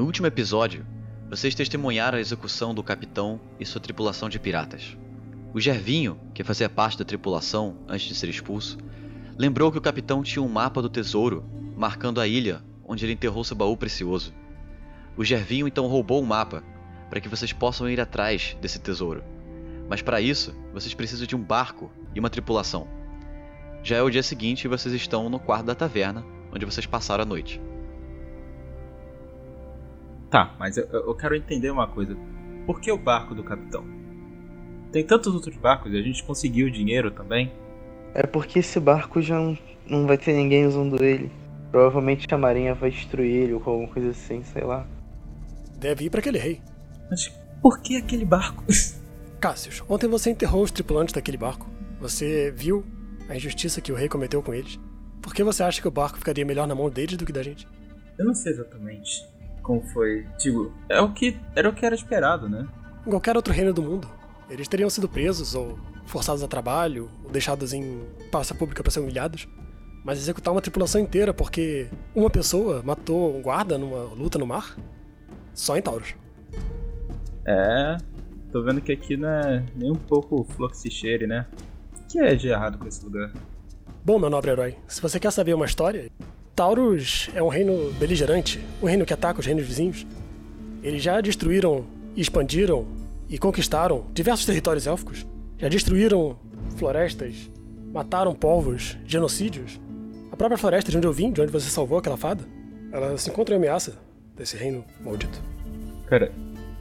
No último episódio, vocês testemunharam a execução do capitão e sua tripulação de piratas. O Gervinho, que fazia parte da tripulação antes de ser expulso, lembrou que o capitão tinha um mapa do tesouro marcando a ilha onde ele enterrou seu baú precioso. O Gervinho então roubou o mapa para que vocês possam ir atrás desse tesouro. Mas para isso, vocês precisam de um barco e uma tripulação. Já é o dia seguinte e vocês estão no quarto da taverna, onde vocês passaram a noite. Tá, mas eu, eu quero entender uma coisa. Por que o barco do capitão? Tem tantos outros barcos e a gente conseguiu o dinheiro também. É porque esse barco já não, não vai ter ninguém usando ele. Provavelmente a marinha vai destruir ele ou alguma coisa assim, sei lá. Deve ir para aquele rei. Mas por que aquele barco? Cassius, ontem você enterrou os tripulantes daquele barco. Você viu a injustiça que o rei cometeu com eles. Por que você acha que o barco ficaria melhor na mão deles do que da gente? Eu não sei exatamente como foi. Tipo, é o que era o que era esperado, né? Em qualquer outro reino do mundo, eles teriam sido presos ou forçados a trabalho, ou deixados em praça pública para ser humilhados. Mas executar uma tripulação inteira porque uma pessoa matou um guarda numa luta no mar? Só em Taurus. É. Tô vendo que aqui não é nem um pouco fluxicheire, né? O que é de errado com esse lugar? Bom, meu nobre herói, se você quer saber uma história, Taurus é um reino beligerante, um reino que ataca os reinos vizinhos. Eles já destruíram expandiram e conquistaram diversos territórios élficos. Já destruíram florestas, mataram povos, genocídios. A própria floresta de onde eu vim, de onde você salvou aquela fada, ela se encontra em ameaça desse reino maldito. Cara,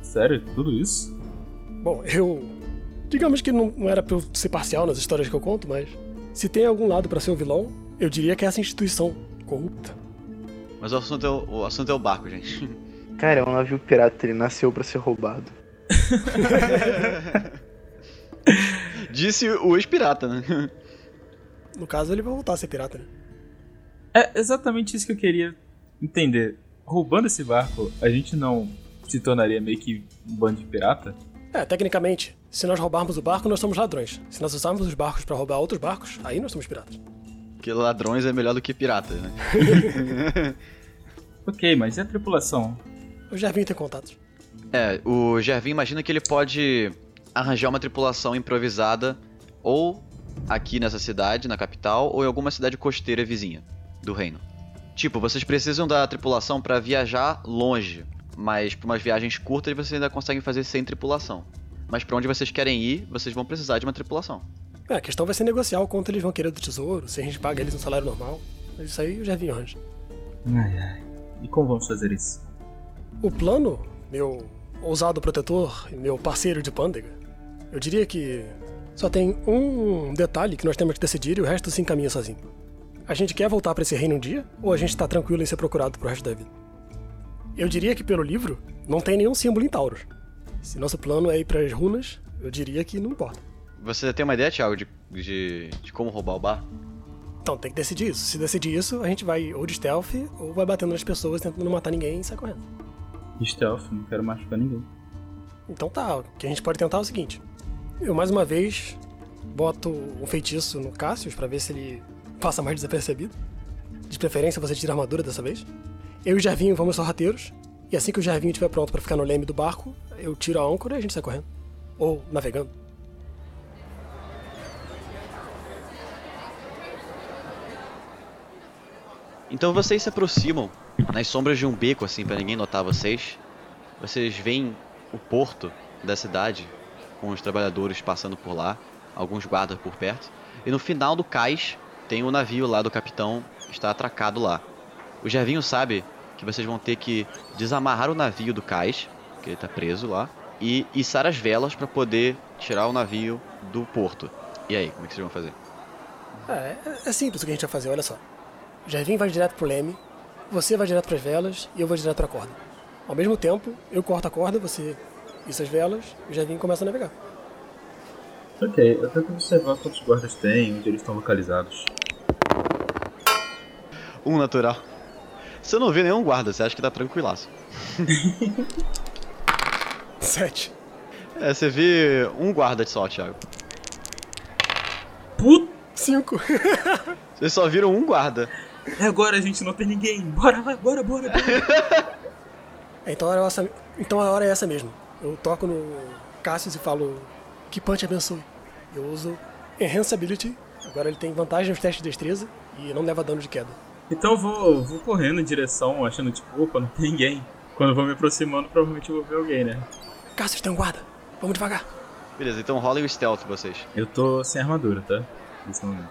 sério? Tudo isso? Bom, eu. Digamos que não, não era pra eu ser parcial nas histórias que eu conto, mas. Se tem algum lado para ser o vilão, eu diria que é essa instituição corrupta. Mas o assunto é o, o assunto é o barco, gente. Cara, é um navio pirata, ele nasceu para ser roubado. Disse o ex-pirata, né? No caso, ele vai voltar a ser pirata, né? É exatamente isso que eu queria entender. Roubando esse barco, a gente não se tornaria meio que um bando de pirata? É, tecnicamente, se nós roubarmos o barco, nós somos ladrões. Se nós usarmos os barcos para roubar outros barcos, aí nós somos piratas. Porque ladrões é melhor do que piratas, né? ok, mas e a tripulação? O Gervinho tem contatos. É, o Gervin imagina que ele pode arranjar uma tripulação improvisada ou aqui nessa cidade, na capital, ou em alguma cidade costeira vizinha do reino. Tipo, vocês precisam da tripulação para viajar longe, mas para umas viagens curtas vocês ainda conseguem fazer sem tripulação. Mas para onde vocês querem ir, vocês vão precisar de uma tripulação. É, a questão vai ser negociar o quanto eles vão querer do tesouro, se a gente paga eles um salário normal. Mas isso aí eu já vi antes. Ai, ai. E como vamos fazer isso? O plano, meu ousado protetor e meu parceiro de pândega, eu diria que só tem um detalhe que nós temos que decidir e o resto se encaminha sozinho. A gente quer voltar para esse reino um dia ou a gente tá tranquilo em ser procurado pro resto da vida? Eu diria que pelo livro não tem nenhum símbolo em Taurus. Se nosso plano é ir para as runas, eu diria que não importa. Você tem uma ideia, Thiago, de, de, de como roubar o bar? Então tem que decidir isso. Se decidir isso, a gente vai ou de stealth ou vai batendo nas pessoas tentando não matar ninguém e sai correndo. Stealth, não quero machucar ninguém. Então tá, o que a gente pode tentar é o seguinte. Eu mais uma vez boto um feitiço no Cassius para ver se ele passa mais desapercebido. De preferência você tira a armadura dessa vez. Eu e o Jervinho vamos sorrateiros. E assim que o Jervinho estiver pronto para ficar no leme do barco, eu tiro a âncora e a gente sai correndo. Ou navegando. Então vocês se aproximam nas sombras de um beco, assim, para ninguém notar vocês. Vocês veem o porto da cidade, com os trabalhadores passando por lá, alguns guardas por perto. E no final do cais tem o navio lá do capitão, está atracado lá. O Gervinho sabe que vocês vão ter que desamarrar o navio do cais, que ele está preso lá, e içar as velas para poder tirar o navio do porto. E aí, como é que vocês vão fazer? É, é simples o que a gente vai fazer, olha só. Gervinho vai direto pro leme, você vai direto para as velas e eu vou direto para a corda. Ao mesmo tempo, eu corto a corda, você isso as velas, o Gervinho começa a navegar. Ok, eu tento observar quantos guardas tem, onde eles estão localizados. Um natural. Você não vê nenhum guarda, você acha que tá tranquilaço. Sete. É, você vê um guarda só, Thiago. Puta! Cinco. Vocês só viram um guarda. Agora a gente não tem ninguém. Bora, vai, bora, bora, bora. Então a hora é essa, então a hora é essa mesmo. Eu toco no Cassius e falo que Punch abençoe. Eu uso Enhance Ability. Agora ele tem vantagem nos testes de destreza e não leva dano de queda. Então eu vou, vou correndo em direção, achando tipo, opa, não tem ninguém. Quando eu vou me aproximando, provavelmente eu vou ver alguém, né? Cassius tem um guarda. Vamos devagar. Beleza, então rola o stealth vocês. Eu tô sem armadura, tá? Nesse momento.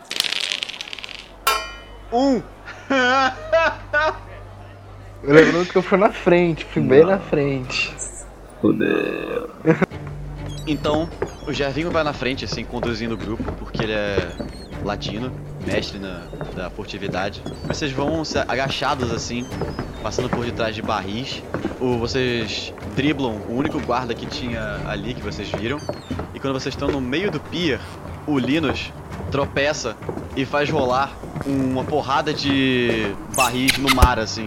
Um! Lembrando que eu fui na frente, fui bem na frente. Fudeu. Então, o Gervinho vai na frente, assim, conduzindo o grupo, porque ele é latino, mestre na, da furtividade. Vocês vão se agachados, assim, passando por detrás de barris. O, vocês driblam o único guarda que tinha ali, que vocês viram. E quando vocês estão no meio do pier, o Linus tropeça e faz rolar uma porrada de barris no mar, assim.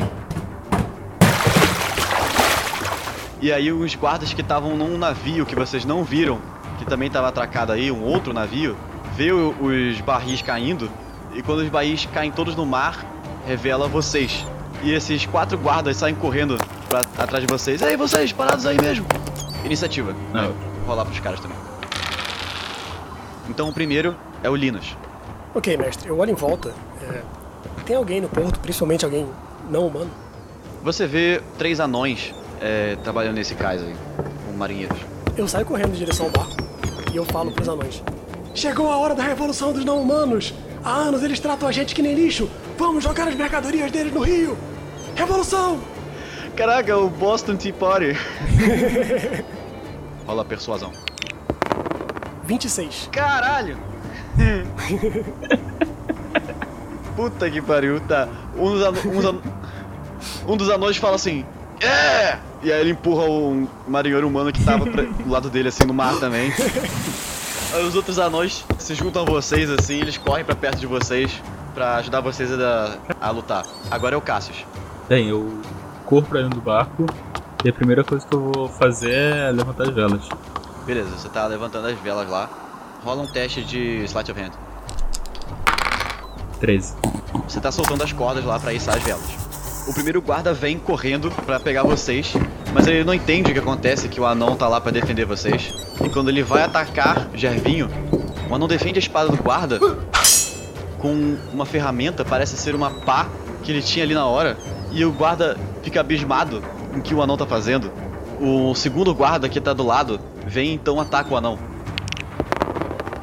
E aí os guardas que estavam num navio que vocês não viram, que também estava atracado aí, um outro navio, vê os barris caindo, e quando os barris caem todos no mar, revela vocês. E esses quatro guardas saem correndo pra, atrás de vocês. Ei, vocês, parados aí mesmo! Iniciativa. Não. Vou rolar pros caras também. Então o primeiro é o Linus. Ok, mestre, eu olho em volta. É, tem alguém no porto, principalmente alguém não humano? Você vê três anões é, trabalhando nesse cais aí, com marinheiros. Eu saio correndo em direção ao barco e eu falo pros anões: Chegou a hora da revolução dos não-humanos! Há anos eles tratam a gente que nem lixo! Vamos jogar as mercadorias deles no rio! Revolução! Caraca, o Boston Tea Party. Rola a persuasão. 26. Caralho! Puta que pariu, tá. Um dos, an- um dos anões fala assim, é! E aí ele empurra um marinheiro humano que tava pra- do lado dele, assim, no mar também. Aí os outros anões se juntam a vocês, assim, eles correm pra perto de vocês pra ajudar vocês a, a lutar. Agora é o Cassius. Bem, eu corro pra dentro do barco e a primeira coisa que eu vou fazer é levantar as velas. Beleza, você tá levantando as velas lá. Rola um teste de Sleight of Hand. 13. Você tá soltando as cordas lá pra içar as velas. O primeiro guarda vem correndo pra pegar vocês, mas ele não entende o que acontece, que o anão tá lá pra defender vocês. E quando ele vai atacar Gervinho, o anão defende a espada do guarda com uma ferramenta, parece ser uma pá que ele tinha ali na hora, e o guarda fica abismado em que o anão tá fazendo. O segundo guarda que tá do lado vem então ataca o anão.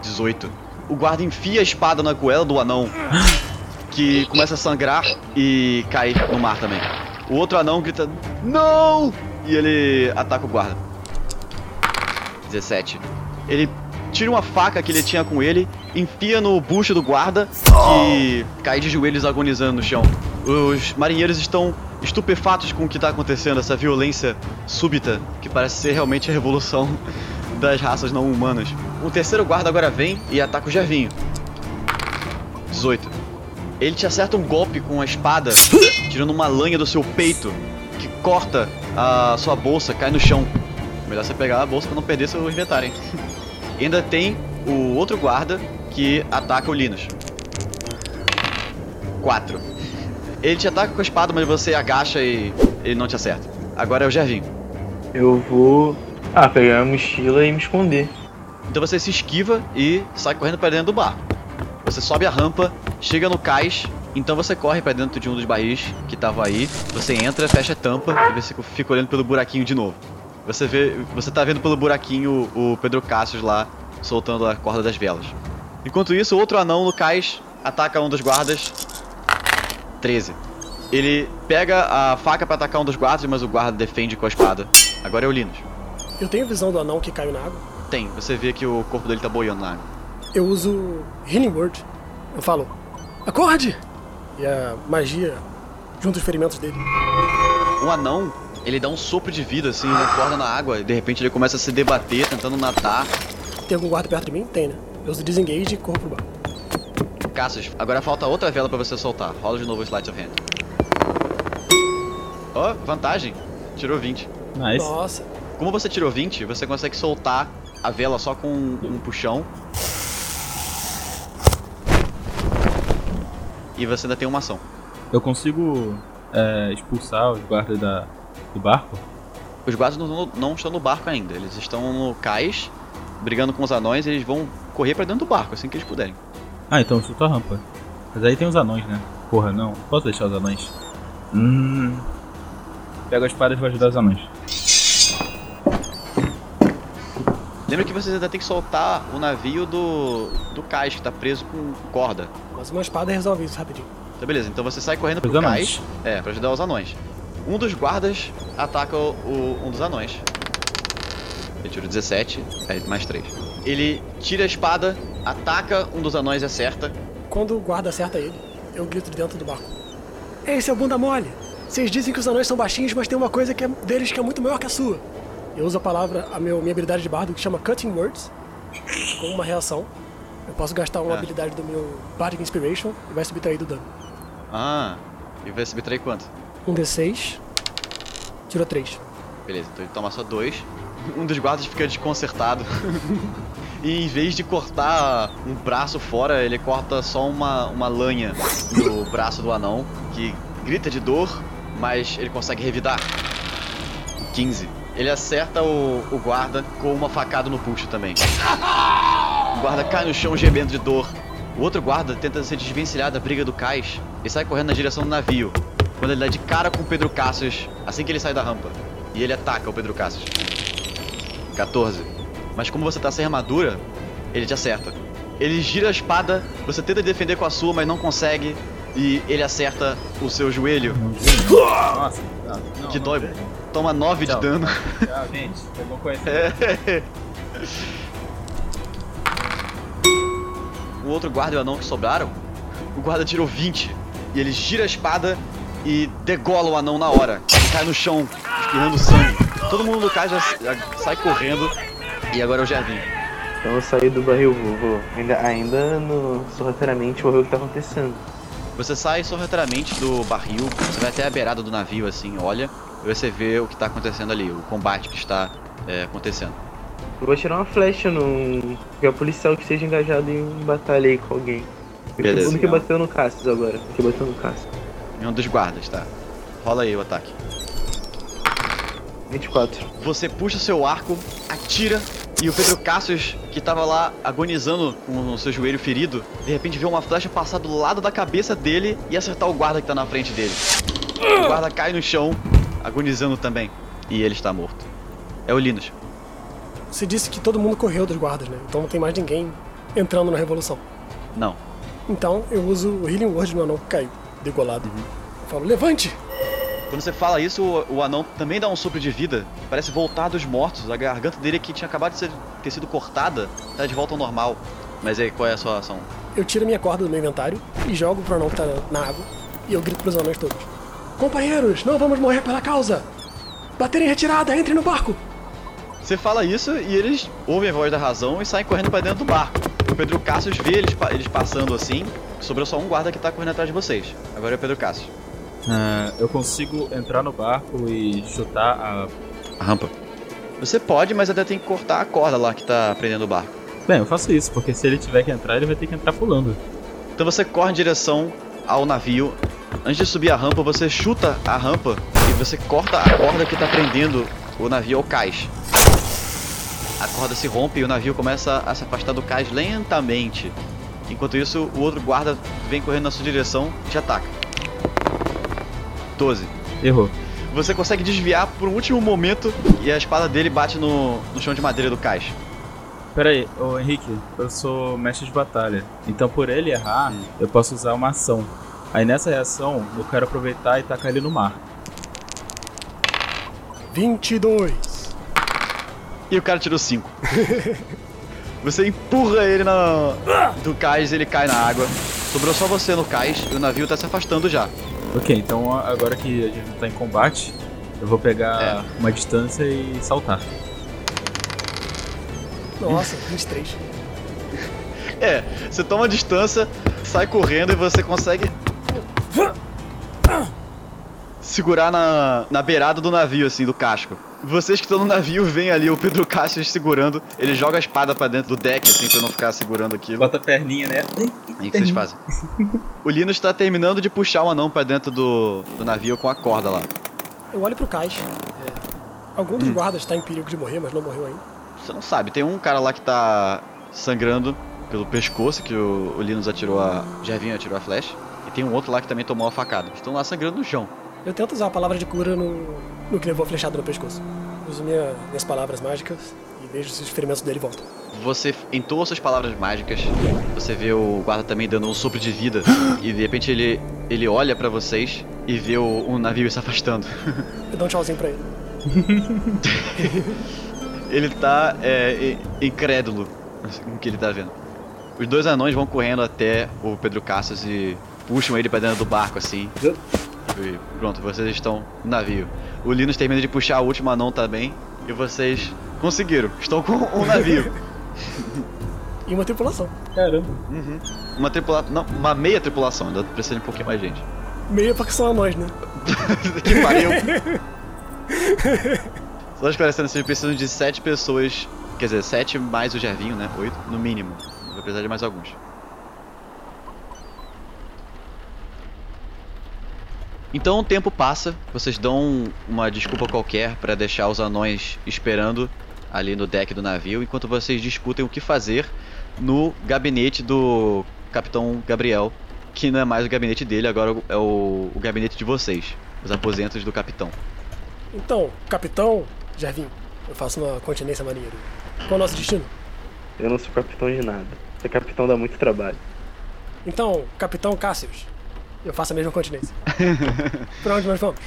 18. O guarda enfia a espada na goela do anão que começa a sangrar e cai no mar também. O outro anão grita: Não! E ele ataca o guarda. 17. Ele tira uma faca que ele tinha com ele, enfia no bucho do guarda, que cai de joelhos agonizando no chão. Os marinheiros estão estupefatos com o que está acontecendo, essa violência súbita, que parece ser realmente a revolução das raças não humanas. O terceiro guarda agora vem e ataca o Gervinho. 18. Ele te acerta um golpe com a espada, tirando uma lanha do seu peito, que corta a sua bolsa, cai no chão. Melhor você pegar a bolsa pra não perder seu inventário, hein? E ainda tem o outro guarda que ataca o Linus. 4. Ele te ataca com a espada, mas você agacha e ele não te acerta. Agora é o Gervinho. Eu vou. Ah, pegar a mochila e me esconder. Então você se esquiva e sai correndo para dentro do barco. Você sobe a rampa, chega no cais, então você corre para dentro de um dos barris que estavam aí. Você entra, fecha a tampa e você fica olhando pelo buraquinho de novo. Você vê, você tá vendo pelo buraquinho o Pedro Cassius lá soltando a corda das velas. Enquanto isso, outro anão no cais ataca um dos guardas. 13. Ele pega a faca para atacar um dos guardas, mas o guarda defende com a espada. Agora é o Linus. Eu tenho visão do anão que caiu na água. Tem, você vê que o corpo dele tá boiando na água. Eu uso Healing Word. Eu falo, acorde! E a magia junta os ferimentos dele. O anão, ele dá um sopro de vida, assim, ele acorda na água e de repente ele começa a se debater, tentando nadar. Tem algum guarda perto de mim? Tem, né? Eu uso Disengage e corro pro barco. Cassius, agora falta outra vela pra você soltar. Rola de novo o Slide of Hand. Ó, vantagem. Tirou 20. Nice. Nossa, Como você tirou 20, você consegue soltar a vela só com um puxão. E você ainda tem uma ação. Eu consigo é, expulsar os guardas da, do barco? Os guardas não, não estão no barco ainda. Eles estão no cais, brigando com os anões. E eles vão correr pra dentro do barco assim que eles puderem. Ah, então chuta a rampa. Mas aí tem os anões, né? Porra, não. Posso deixar os anões? Hum. Pego a espada e vou ajudar os anões. Lembra que vocês ainda tem que soltar o navio do, do cais que tá preso com corda. Mas uma espada resolve isso rapidinho. Então beleza, então você sai correndo Os pro anões. cais. É, pra ajudar os anões. Um dos guardas ataca o, o- um dos anões. Ele tira o 17, aí mais 3. Ele tira a espada, ataca um dos anões e acerta. Quando o guarda acerta ele, eu grito de dentro do barco. Ei, seu bunda mole! Vocês dizem que os anões são baixinhos, mas tem uma coisa que é deles que é muito maior que a sua. Eu uso a palavra, a meu, minha habilidade de bardo, que chama Cutting Words, com uma reação. Eu posso gastar uma Ah. habilidade do meu Bardic Inspiration e vai subtrair do dano. Ah, e vai subtrair quanto? Um D6, tirou 3. Beleza, então ele toma só dois. Um dos guardas fica desconcertado. e em vez de cortar um braço fora, ele corta só uma, uma lanha no braço do anão, que grita de dor, mas ele consegue revidar. 15. Ele acerta o, o guarda com uma facada no pulso também. O guarda cai no chão gemendo de dor. O outro guarda tenta se desvencilhar da briga do cais e sai correndo na direção do navio. Quando ele dá de cara com o Pedro Cassius assim que ele sai da rampa. E ele ataca o Pedro Cassius. 14. Mas como você tá sem armadura, ele te acerta. Ele gira a espada, você tenta defender com a sua, mas não consegue. E ele acerta o seu joelho, Nossa, não, não, que não, dói. velho. Toma 9 de dano. Tchau, gente. Foi bom conhecer. É. O outro guarda e o anão que sobraram, o guarda tirou 20. E ele gira a espada e degola o anão na hora. Ele cai no chão, espirrando sangue. Todo mundo do cais já, já sai correndo. E agora é o Gervinho. Então eu saí do barril, vou. Ainda, ainda no, sorrateiramente vou ver o que tá acontecendo. Você sai sorrateiramente do barril, você vai até a beirada do navio assim, olha, e você vê o que tá acontecendo ali, o combate que está é, acontecendo. Eu vou tirar uma flecha no. qualquer policial que esteja engajado em batalha aí com alguém. Beleza. O que bateu no Cassius agora. O que bateu no Cassius. É um dos guardas, tá? Rola aí o ataque. 24. Você puxa seu arco, atira e o Pedro Cassius, que tava lá agonizando com o seu joelho ferido, de repente vê uma flecha passar do lado da cabeça dele e acertar o guarda que tá na frente dele. O guarda cai no chão, agonizando também, e ele está morto. É o Linus. Você disse que todo mundo correu dos guardas, né? Então não tem mais ninguém entrando na revolução. Não. Então eu uso o Healing Word no anão que caiu, degolado. Uhum. Eu falo, levante! Quando você fala isso, o, o anão também dá um sopro de vida. Parece voltar dos mortos. A garganta dele que tinha acabado de ser- ter sido cortada tá de volta ao normal. Mas aí, qual é a sua ação? Eu tiro a minha corda do meu inventário e jogo pro anão que tá na água. E eu grito pros anões todos. Companheiros, não vamos morrer pela causa! Bater em retirada, entre no barco! Você fala isso e eles ouvem a voz da razão e saem correndo pra dentro do barco. O Pedro Cassius vê eles, eles passando assim. Sobrou só um guarda que tá correndo atrás de vocês. Agora é o Pedro Cassius. Ah, eu consigo entrar no barco e chutar a. A rampa. Você pode, mas ainda tem que cortar a corda lá que tá prendendo o barco. Bem, eu faço isso, porque se ele tiver que entrar, ele vai ter que entrar pulando. Então você corre em direção ao navio. Antes de subir a rampa, você chuta a rampa e você corta a corda que tá prendendo o navio ao cais. A corda se rompe e o navio começa a se afastar do cais lentamente. Enquanto isso, o outro guarda vem correndo na sua direção e te ataca. 12. Errou. Você consegue desviar por um último momento e a espada dele bate no, no chão de madeira do cais. Pera aí, ô Henrique, eu sou mestre de batalha. Então por ele errar, eu posso usar uma ação. Aí nessa reação, eu quero aproveitar e tacar ele no mar. 22. E o cara tirou 5. você empurra ele na... do cais ele cai na água. Sobrou só você no cais e o navio tá se afastando já. Ok, então agora que a gente tá em combate, eu vou pegar É. uma distância e saltar. Nossa, 23. É, você toma a distância, sai correndo e você consegue segurar na, na beirada do navio, assim, do casco. Vocês que estão no navio veem ali o Pedro Cassius segurando. Ele joga a espada pra dentro do deck, assim, pra não ficar segurando aquilo. Bota a perninha, né? O que vocês fazem? o Linus tá terminando de puxar o anão pra dentro do, do navio com a corda lá. Eu olho pro cais. É, Algum Hum. dos guardas está em perigo de morrer, mas não morreu ainda. Você não sabe, tem um cara lá que tá sangrando pelo pescoço, que o, o Linus atirou a. Gervinho atirou a flecha. E tem um outro lá que também tomou a facada. Estão lá sangrando no chão. Eu tento usar a palavra de cura no, no que levou a flechada no pescoço. Uso minha- minhas palavras mágicas e vejo se os ferimentos dele voltam. Você entoa suas palavras mágicas. Você vê o guarda também dando um sopro de vida. e de repente ele, ele olha pra vocês e vê o, um navio se afastando. Eu dou um tchauzinho pra ele. Ele tá é, in- incrédulo com o que ele tá vendo. Os dois anões vão correndo até o Pedro Cassius e puxam ele pra dentro do barco assim. E pronto, vocês estão no navio. O Linus termina de puxar o último anão também. E vocês conseguiram. Estão com um navio. E uma tripulação. Caramba. Uma tripulação. Não, uma meia tripulação, ainda precisa de um pouquinho mais gente. Meia porque são anões, né? que pariu. Só esclarecendo, vocês precisam de sete pessoas. Quer dizer, sete mais o Gervinho, né? Oito, no mínimo. Vai precisar de mais alguns. Então o tempo passa, vocês dão uma desculpa qualquer pra deixar os anões esperando ali no deck do navio, enquanto vocês discutem o que fazer no gabinete do Capitão Gabriel, que não é mais o gabinete dele, agora é o, o gabinete de vocês, os aposentos do capitão. Então, capitão Gervinho, eu faço uma continência maneira. Qual é o nosso destino? Eu não sou capitão de nada. Ser capitão dá muito trabalho. Então, capitão Cassius, eu faço a mesma continência. pra onde nós vamos?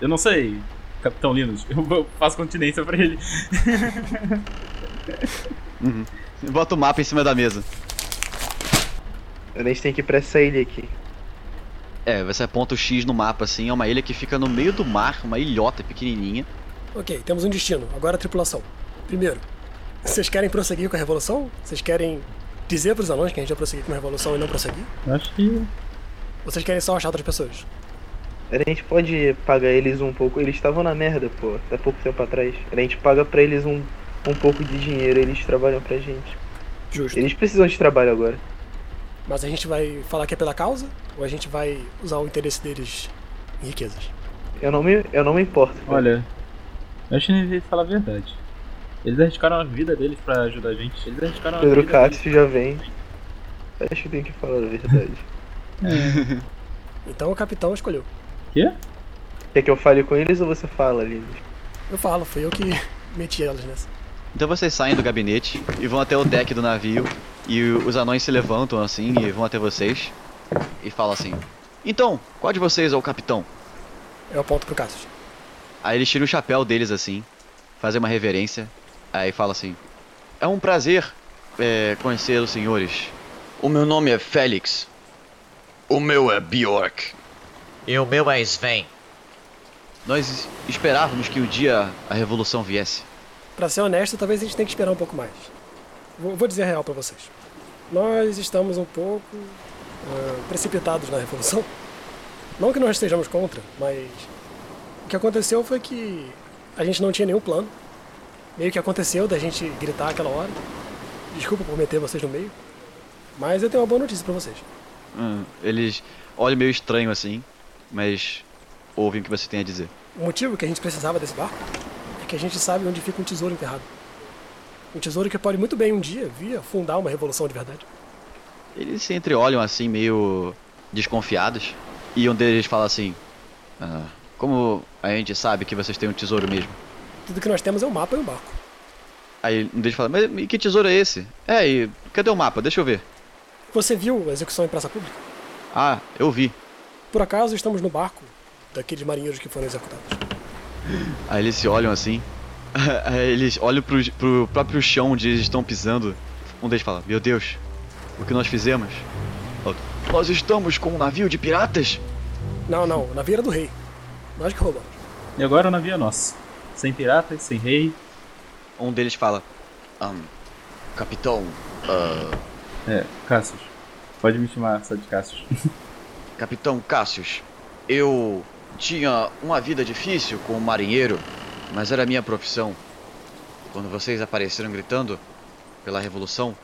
Eu não sei, Capitão Linus. Eu faço continência pra ele. Bota o mapa em cima da mesa. A gente tem que ir pra essa ilha aqui. É, você aponta o X no mapa assim, é uma ilha que fica no meio do mar, uma ilhota pequenininha. Ok, temos um destino. Agora a tripulação. Primeiro, vocês querem prosseguir com a revolução? Vocês querem dizer pros anões que a gente vai prosseguir com a revolução e não prosseguir? Acho que. Ou vocês querem só achar outras pessoas? A gente pode pagar eles um pouco. Eles estavam na merda, pô, até pouco tempo atrás. A gente paga pra eles um, um pouco de dinheiro, eles trabalham pra gente. Justo. Eles precisam de trabalho agora. Mas a gente vai falar que é pela causa? Ou a gente vai usar o interesse deles em riquezas? Eu não me, eu não me importo. cara. Olha. Eu acho que ele falar a verdade. Eles arriscaram a vida deles pra ajudar a gente. Eles arriscaram a Pedro vida deles. Cássio já vem. Acho que tem que falar a verdade. Então o capitão escolheu. Quê? Quer que eu fale com eles ou você fala, Linus? Eu falo, fui eu que meti elas nessa. Então vocês saem do gabinete e vão até o deck do navio. E os anões se levantam assim e vão até vocês. E falam assim: Então, qual de vocês é o capitão? Eu aponto pro Cassius. Aí eles tiram o chapéu deles assim, fazem uma reverência. Aí fala assim: É um prazer é, conhecer os senhores. O meu nome é Félix. O meu é Bjork. E o meu é Sven. Nós esperávamos que um dia a revolução viesse. Pra ser honesto, talvez a gente tenha que esperar um pouco mais. Vou, vou dizer a real pra vocês. Nós estamos um pouco ah, precipitados na revolução. Não que nós estejamos contra, mas o que aconteceu foi que a gente não tinha nenhum plano. Meio que aconteceu da gente gritar aquela hora. Desculpa por meter vocês no meio. Mas eu tenho uma boa notícia pra vocês. Hum, eles olham meio estranho assim, mas ouvem o que você tem a dizer. O motivo que a gente precisava desse barco é que a gente sabe onde fica um tesouro enterrado. Um tesouro que pode muito bem um dia vir fundar uma revolução de verdade. Eles se entreolham assim, meio desconfiados. E um deles fala assim: "Ah, Como a gente sabe que vocês têm um tesouro mesmo? Tudo que nós temos é um mapa e um barco. Aí um deles fala: Mas e que tesouro é esse? É, e cadê o mapa? Deixa eu ver. Você viu a execução em praça pública? Ah, eu vi. Por acaso estamos no barco daqueles marinheiros que foram executados. Aí eles se olham assim. Aí eles olham pro, pro próprio chão onde eles estão pisando. Um deles fala: Meu Deus, o que nós fizemos? Outro, Nós estamos com um navio de piratas? Não, não, o navio era do rei. Nós que roubamos. E agora o navio é nosso. Sem piratas, sem rei. Um deles fala: "Ahn, Capitão, ah, É, Cassius. Pode me chamar só de Cassius. Capitão Cassius, eu tinha uma vida difícil como marinheiro, mas era minha profissão. Quando vocês apareceram gritando pela revolução,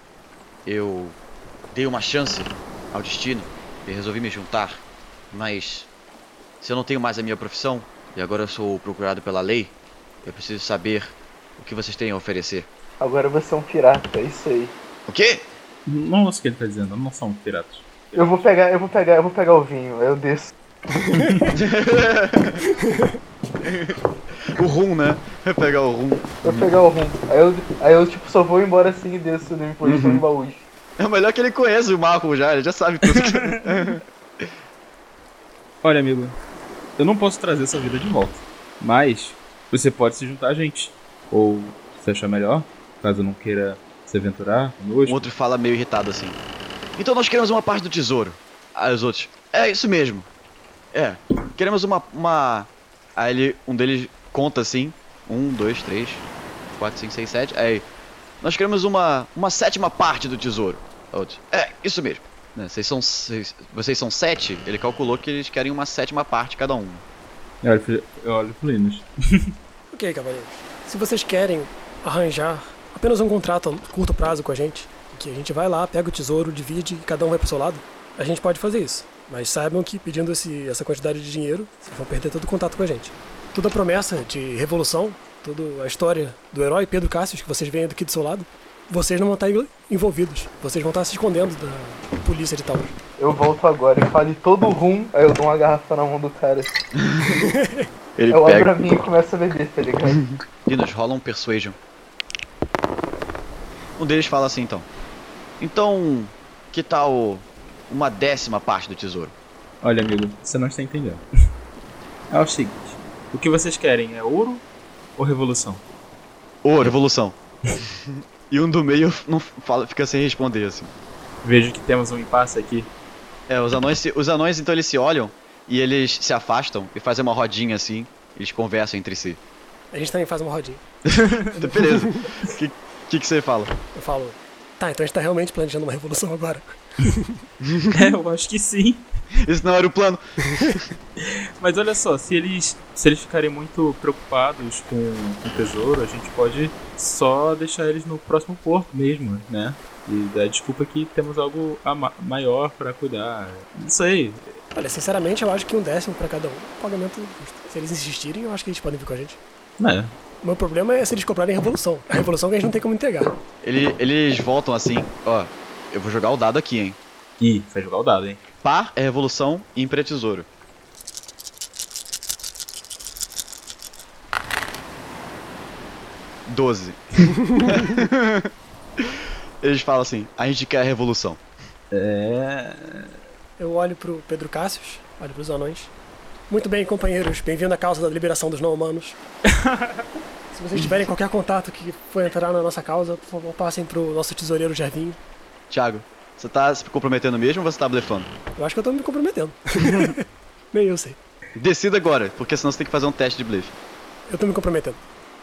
eu dei uma chance ao destino e resolvi me juntar. Mas se eu não tenho mais a minha profissão e agora eu sou procurado pela lei, Eu preciso saber o que vocês têm a oferecer. Agora você é um pirata, é isso aí. O quê? Não ouço o que ele tá dizendo, não são piratas. Eu vou pegar, eu vou pegar, eu vou pegar o vinho, aí eu desço. O rum, né? Vai pegar o rum. Eu vou pegar o rum. Aí eu, aí eu tipo, só vou embora assim e desço no imposto uhum. baús. É melhor que ele conheça o Marco já, ele já sabe tudo. Que... Olha, amigo, eu não posso trazer essa vida de volta. Mas você pode se juntar a gente. Ou se achar melhor, caso não queira se aventurar conosco. O outro fala meio irritado assim. Então nós queremos uma parte do tesouro. Aí os outros. É isso mesmo. É. Queremos uma. uma... Aí ele, um deles conta assim. Um, dois, três, quatro, cinco, seis, sete. Aí. Nós queremos uma. uma sétima parte do tesouro. Outros. É, isso mesmo. Né, vocês são. Vocês, vocês são sete, ele calculou que eles querem uma sétima parte cada um. Eu olho, eu olho pro Linus. ok, cavaleiros. Se vocês querem arranjar apenas um contrato a curto prazo com a gente, que a gente vai lá, pega o tesouro, divide e cada um vai pro seu lado, a gente pode fazer isso. Mas saibam que pedindo esse, essa quantidade de dinheiro, vocês vão perder todo o contato com a gente. Toda a promessa de revolução, toda a história do herói Pedro Cassius, que vocês veem aqui do seu lado, vocês não vão estar envolvidos. Vocês vão estar se escondendo da polícia de tal. Eu volto agora e fale todo o rum, aí eu dou uma garrafa na mão do cara. Ele eu pega. abro pra mim e começo a beber, tá ligado? Dinos, rola um persuasion. Um deles fala assim então. Então, que tal uma décima parte do tesouro? Olha, amigo, você não está entendendo. É o seguinte: o que vocês querem é ouro ou revolução? Ouro, revolução. e um do meio não fala, fica sem responder assim. Vejo que temos um impasse aqui. É, os anões, se, os anões então eles se olham e eles se afastam e fazem uma rodinha assim. Eles conversam entre si. A gente também faz uma rodinha. Beleza. O que, que, que você fala? Eu falo, tá, então a gente tá realmente planejando uma revolução agora. é, eu acho que sim. Isso não era o plano. Mas olha só, se eles, se eles ficarem muito preocupados com, com o tesouro, a gente pode só deixar eles no próximo porto mesmo, né? E dar desculpa que temos algo ma maior para cuidar. Isso aí. Olha, sinceramente, eu acho que um décimo para cada um é um pagamento justo. Se eles insistirem, eu acho que eles podem vir com a gente. É. O meu problema é se eles comprarem a revolução. A revolução que a gente não tem como entregar. Ele, eles voltam assim, ó. Eu vou jogar o dado aqui, hein? Ih, vai jogar o dado, hein? Par é revolução, ímpar é tesouro. Doze. Eles falam assim, a gente quer a revolução. É. Eu olho pro Pedro Cassius, olho pros anões. Muito bem, companheiros, bem-vindo à causa da liberação dos não-humanos. Se vocês tiverem qualquer contato que for entrar na nossa causa, por favor, passem pro nosso tesoureiro Gervinho. Thiago, você tá se comprometendo mesmo ou você tá blefando? Eu acho que eu tô me comprometendo. Nem eu sei. Decida agora, porque senão você tem que fazer um teste de blefe. Eu tô me comprometendo.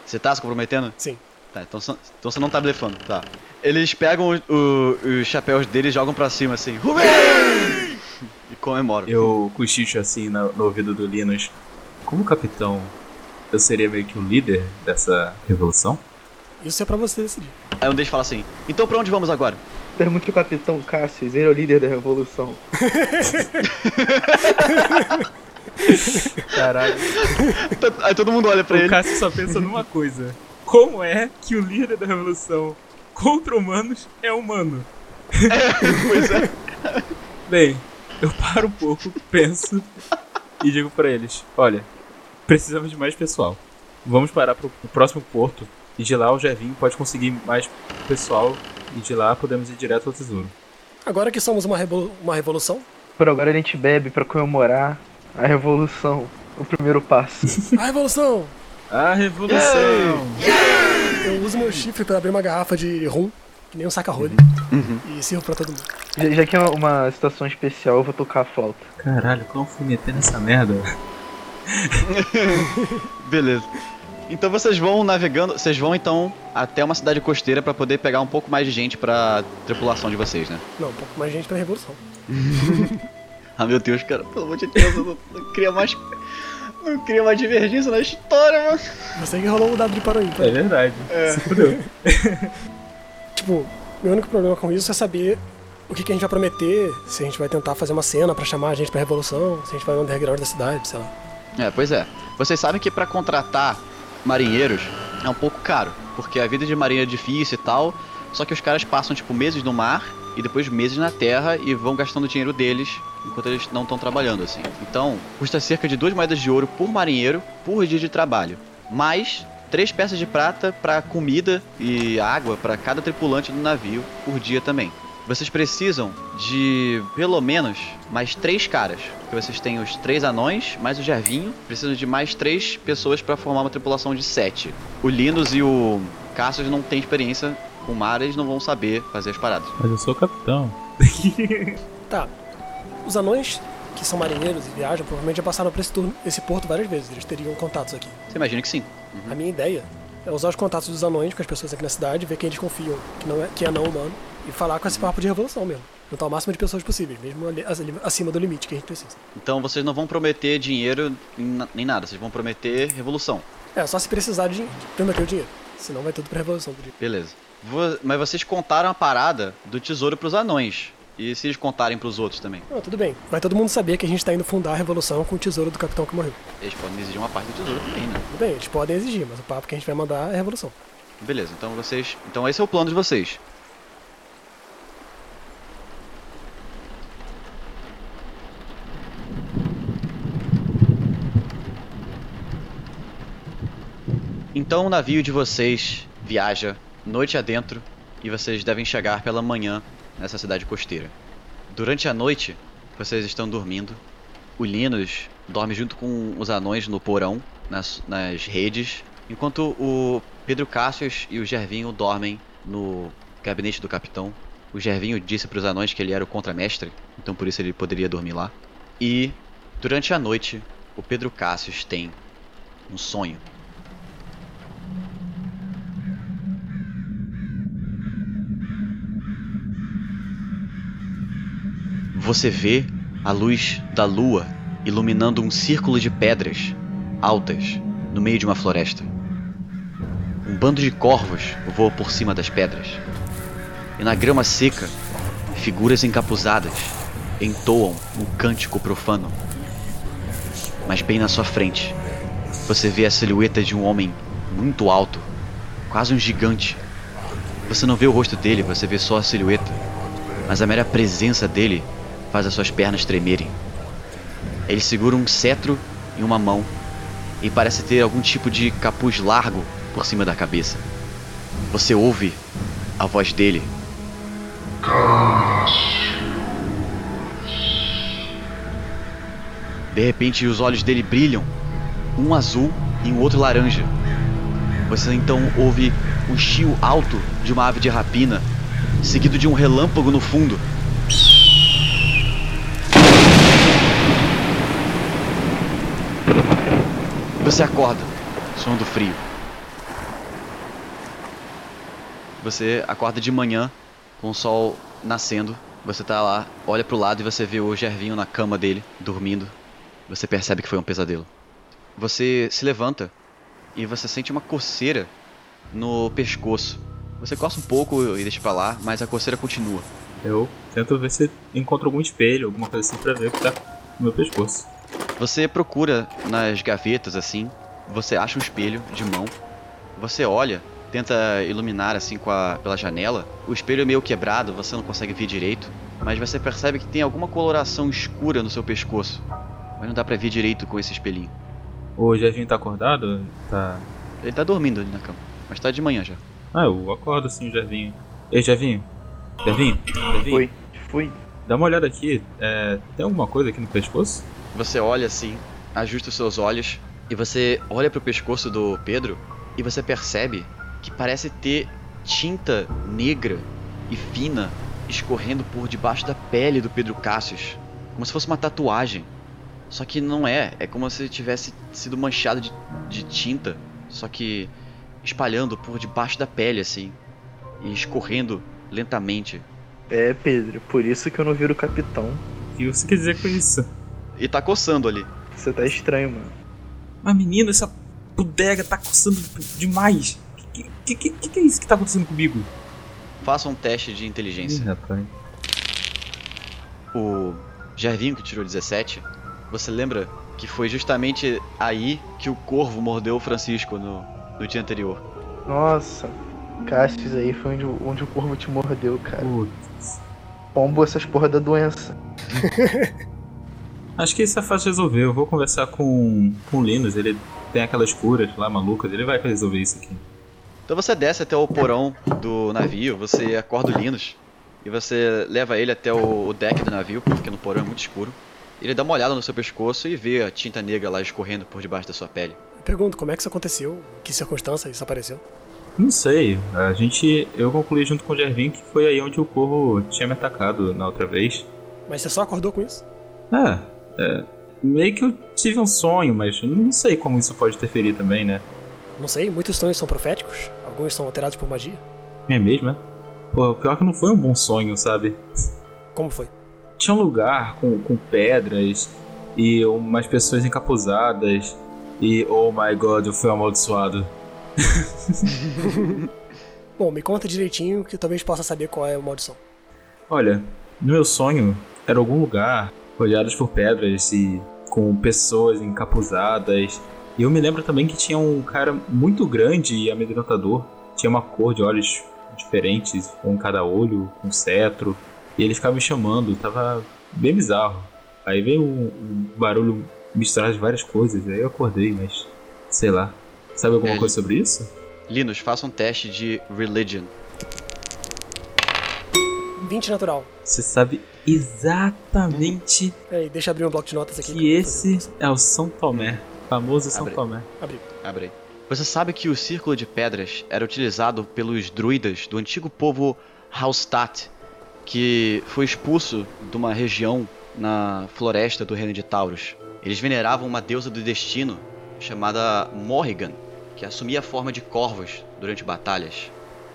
Você tá se comprometendo? Sim. Tá, então, então você não tá blefando, tá. Eles pegam o, o, os chapéus deles e jogam pra cima assim. Hooray! E comemoram. Eu cochicho assim no, no ouvido do Linus. Como capitão, eu seria meio que o líder dessa revolução? Isso é pra você decidir. Aí um deles fala assim: Então pra onde vamos agora? Pergunte o capitão Cassius, ele é o líder da revolução. Caralho. Aí todo mundo olha pra o ele. O Cassius só pensa numa coisa: Como é que o líder da revolução contra humanos é humano? É, pois é. Bem, eu paro um pouco, penso e digo para eles: Olha, precisamos de mais pessoal. Vamos parar pro, próximo porto e de lá o Gervinho pode conseguir mais pessoal e de lá podemos ir direto ao tesouro. Agora que somos uma, revolu uma revolução? Por agora a gente bebe para comemorar a revolução, o primeiro passo. a revolução! A revolução! Yeah! Eu uso meu chifre para abrir uma garrafa de rum, que nem um saca-rolho, uhum. e sirvo pra todo mundo. Já, já, que é uma situação especial, eu vou tocar a flauta. Caralho, como fui meter nessa merda? Beleza. Então vocês vão navegando, vocês vão então até uma cidade costeira para poder pegar um pouco mais de gente pra tripulação de vocês, né? Não, um pouco mais de gente pra revolução. ah meu Deus, cara, pelo amor de Deus, eu não, não queria mais. Não queria mais divergência na história, mano. Você que rolou o dado de Paroim, É verdade. É. Se fudeu. tipo, meu único problema com isso é saber o que, que a gente vai prometer, se a gente vai tentar fazer uma cena para chamar a gente pra revolução, se a gente vai no underground da cidade, sei lá. É, pois é. Vocês sabem que para contratar marinheiros é um pouco caro, porque a vida de marinheiro é difícil e tal, só que os caras passam tipo meses no mar e depois meses na terra e vão gastando o dinheiro deles enquanto eles não estão trabalhando assim. Então, custa cerca de duas moedas de ouro por marinheiro por dia de trabalho, mais três peças de prata para comida e água para cada tripulante do navio por dia também. Vocês precisam de pelo menos mais três caras. Porque vocês têm os três anões, mais o Gervinho. Precisam de mais três pessoas para formar uma tripulação de sete. O Linus e o Cassius não têm experiência com mar, eles não vão saber fazer as paradas. Mas eu sou o capitão. Tá. Os anões que são marinheiros e viajam provavelmente já passaram por esse, turno- esse porto várias vezes. Eles teriam contatos aqui. Você imagina que sim. A minha ideia é usar os contatos dos anões com as pessoas aqui na cidade, ver quem eles confiam que, não é, que é não humano, e falar com esse papo de revolução mesmo. Juntar o máximo de pessoas possíveis, mesmo acima do limite que a gente precisa. Então vocês não vão prometer dinheiro nem nada, vocês vão prometer revolução. É, só se precisar de prometer o dinheiro. Senão vai tudo pra revolução. Beleza. Mas vocês contaram a parada do tesouro pros anões. E se eles contarem pros outros também? Não, tudo bem. Vai todo mundo saber que a gente tá indo fundar a revolução com o tesouro do capitão que morreu. Eles podem exigir uma parte do tesouro também, né? Tudo bem, eles podem exigir, mas o papo que a gente vai mandar é a revolução. Beleza, então vocês. Então esse é o plano de vocês. Então o navio de vocês viaja noite adentro e vocês devem chegar pela manhã nessa cidade costeira. Durante a noite, vocês estão dormindo. O Linus dorme junto com os anões no porão, nas, nas redes, enquanto o Pedro Cassius e o Gervinho dormem no gabinete do capitão. O Gervinho disse para os anões que ele era o contramestre, então por isso ele poderia dormir lá. E durante a noite, o Pedro Cassius tem um sonho. Você vê a luz da lua iluminando um círculo de pedras altas no meio de uma floresta. Um bando de corvos voa por cima das pedras. E na grama seca, figuras encapuzadas entoam um cântico profano. Mas bem na sua frente, você vê a silhueta de um homem muito alto, quase um gigante. Você não vê o rosto dele, você vê só a silhueta. Mas a mera presença dele faz as suas pernas tremerem. Ele segura um cetro em uma mão e parece ter algum tipo de capuz largo por cima da cabeça. Você ouve a voz dele. De repente, os olhos dele brilham, um azul e um outro laranja. Você então ouve um chio alto de uma ave de rapina, seguido de um relâmpago no fundo. Você acorda, suando frio. Você acorda de manhã, com o sol nascendo. Você tá lá, olha pro lado e você vê o Gervinho na cama dele, dormindo. Você percebe que foi um pesadelo. Você se levanta e você sente uma coceira no pescoço. Você coça um pouco e deixa pra lá, mas a coceira continua. Eu tento ver se encontro algum espelho, alguma coisa assim pra ver o que tá no meu pescoço. Você procura nas gavetas assim, você acha um espelho de mão, você olha, tenta iluminar assim com a, pela janela. O espelho é meio quebrado, você não consegue ver direito, mas você percebe que tem alguma coloração escura no seu pescoço. Mas não dá pra ver direito com esse espelhinho. O Jevinho tá acordado? Tá. Ele tá dormindo ali na cama, mas tá de manhã já. Ah, eu acordo assim o Jevinho. Ei, Jevinho. Jevinho? Jevinho? Fui, fui. Dá uma olhada aqui. É, tem alguma coisa aqui no pescoço? Você olha assim, ajusta os seus olhos e você olha pro pescoço do Pedro e você percebe que parece ter tinta negra e fina escorrendo por debaixo da pele do Pedro Cassius, como se fosse uma tatuagem. Só que não é, é como se tivesse sido manchado de, de tinta, só que espalhando por debaixo da pele assim e escorrendo lentamente. É, Pedro, por isso que eu não viro capitão. O que você quer dizer com isso? E tá coçando ali. Você tá estranho, mano. Mas menino, essa bodega tá coçando demais. Que que, que, que, que é isso que tá acontecendo comigo? Faça um teste de Ih, inteligência. rapaz. o Gervinho que tirou 17, você lembra que foi justamente aí que o corvo mordeu o Francisco no, no dia anterior. Nossa, Cassius aí foi onde, o- onde o corvo te mordeu, cara. Putz. Pombo essas porra da doença. Acho que isso é fácil de resolver. Eu vou conversar com, com o Linus. Ele tem aquelas curas lá malucas. Ele vai resolver isso aqui. Então você desce até o porão do navio, você acorda o Linus e você leva ele até o, o deck do navio, porque no porão é muito escuro. Ele dá uma olhada no seu pescoço e vê a tinta negra lá escorrendo por debaixo da sua pele. Eu pergunto como é que isso aconteceu, em que circunstância isso apareceu. Não sei. A gente. Eu concluí junto com o Gervin que foi aí onde o corvo tinha me atacado na outra vez. Mas você só acordou com isso? É, é. Meio que eu tive um sonho, mas não sei como isso pode interferir também, né? Não sei, muitos sonhos são proféticos, alguns são alterados por magia. É mesmo, né? Pô, pior é que não foi um bom sonho, sabe? Como foi? Tinha um lugar com, com pedras e umas pessoas encapuzadas e oh my god, eu fui amaldiçoado. Bom, me conta direitinho que eu talvez possa saber qual é a maldição. Olha, no meu sonho era algum lugar rodeados por pedras e com pessoas encapuzadas. E eu me lembro também que tinha um cara muito grande e amedrontador. Tinha uma cor de olhos diferentes, em cada olho, um cetro. E ele ficava me chamando, tava bem bizarro. Aí veio um, um barulho misturado de várias coisas, aí eu acordei, mas sei lá. Sabe alguma É, coisa sobre isso? Linus, faça um teste de Religion. 20 natural. Você sabe exatamente Peraí, deixa eu abrir um bloco de notas aqui. que esse é o São Tomé, famoso São Abre. Tomé. Abri. Abre aí. Você sabe que o círculo de pedras era utilizado pelos druidas do antigo povo Haustat, que foi expulso de uma região na floresta do reino de Taurus. Eles veneravam uma deusa do destino chamada Morrigan, que assumia a forma de corvos durante batalhas.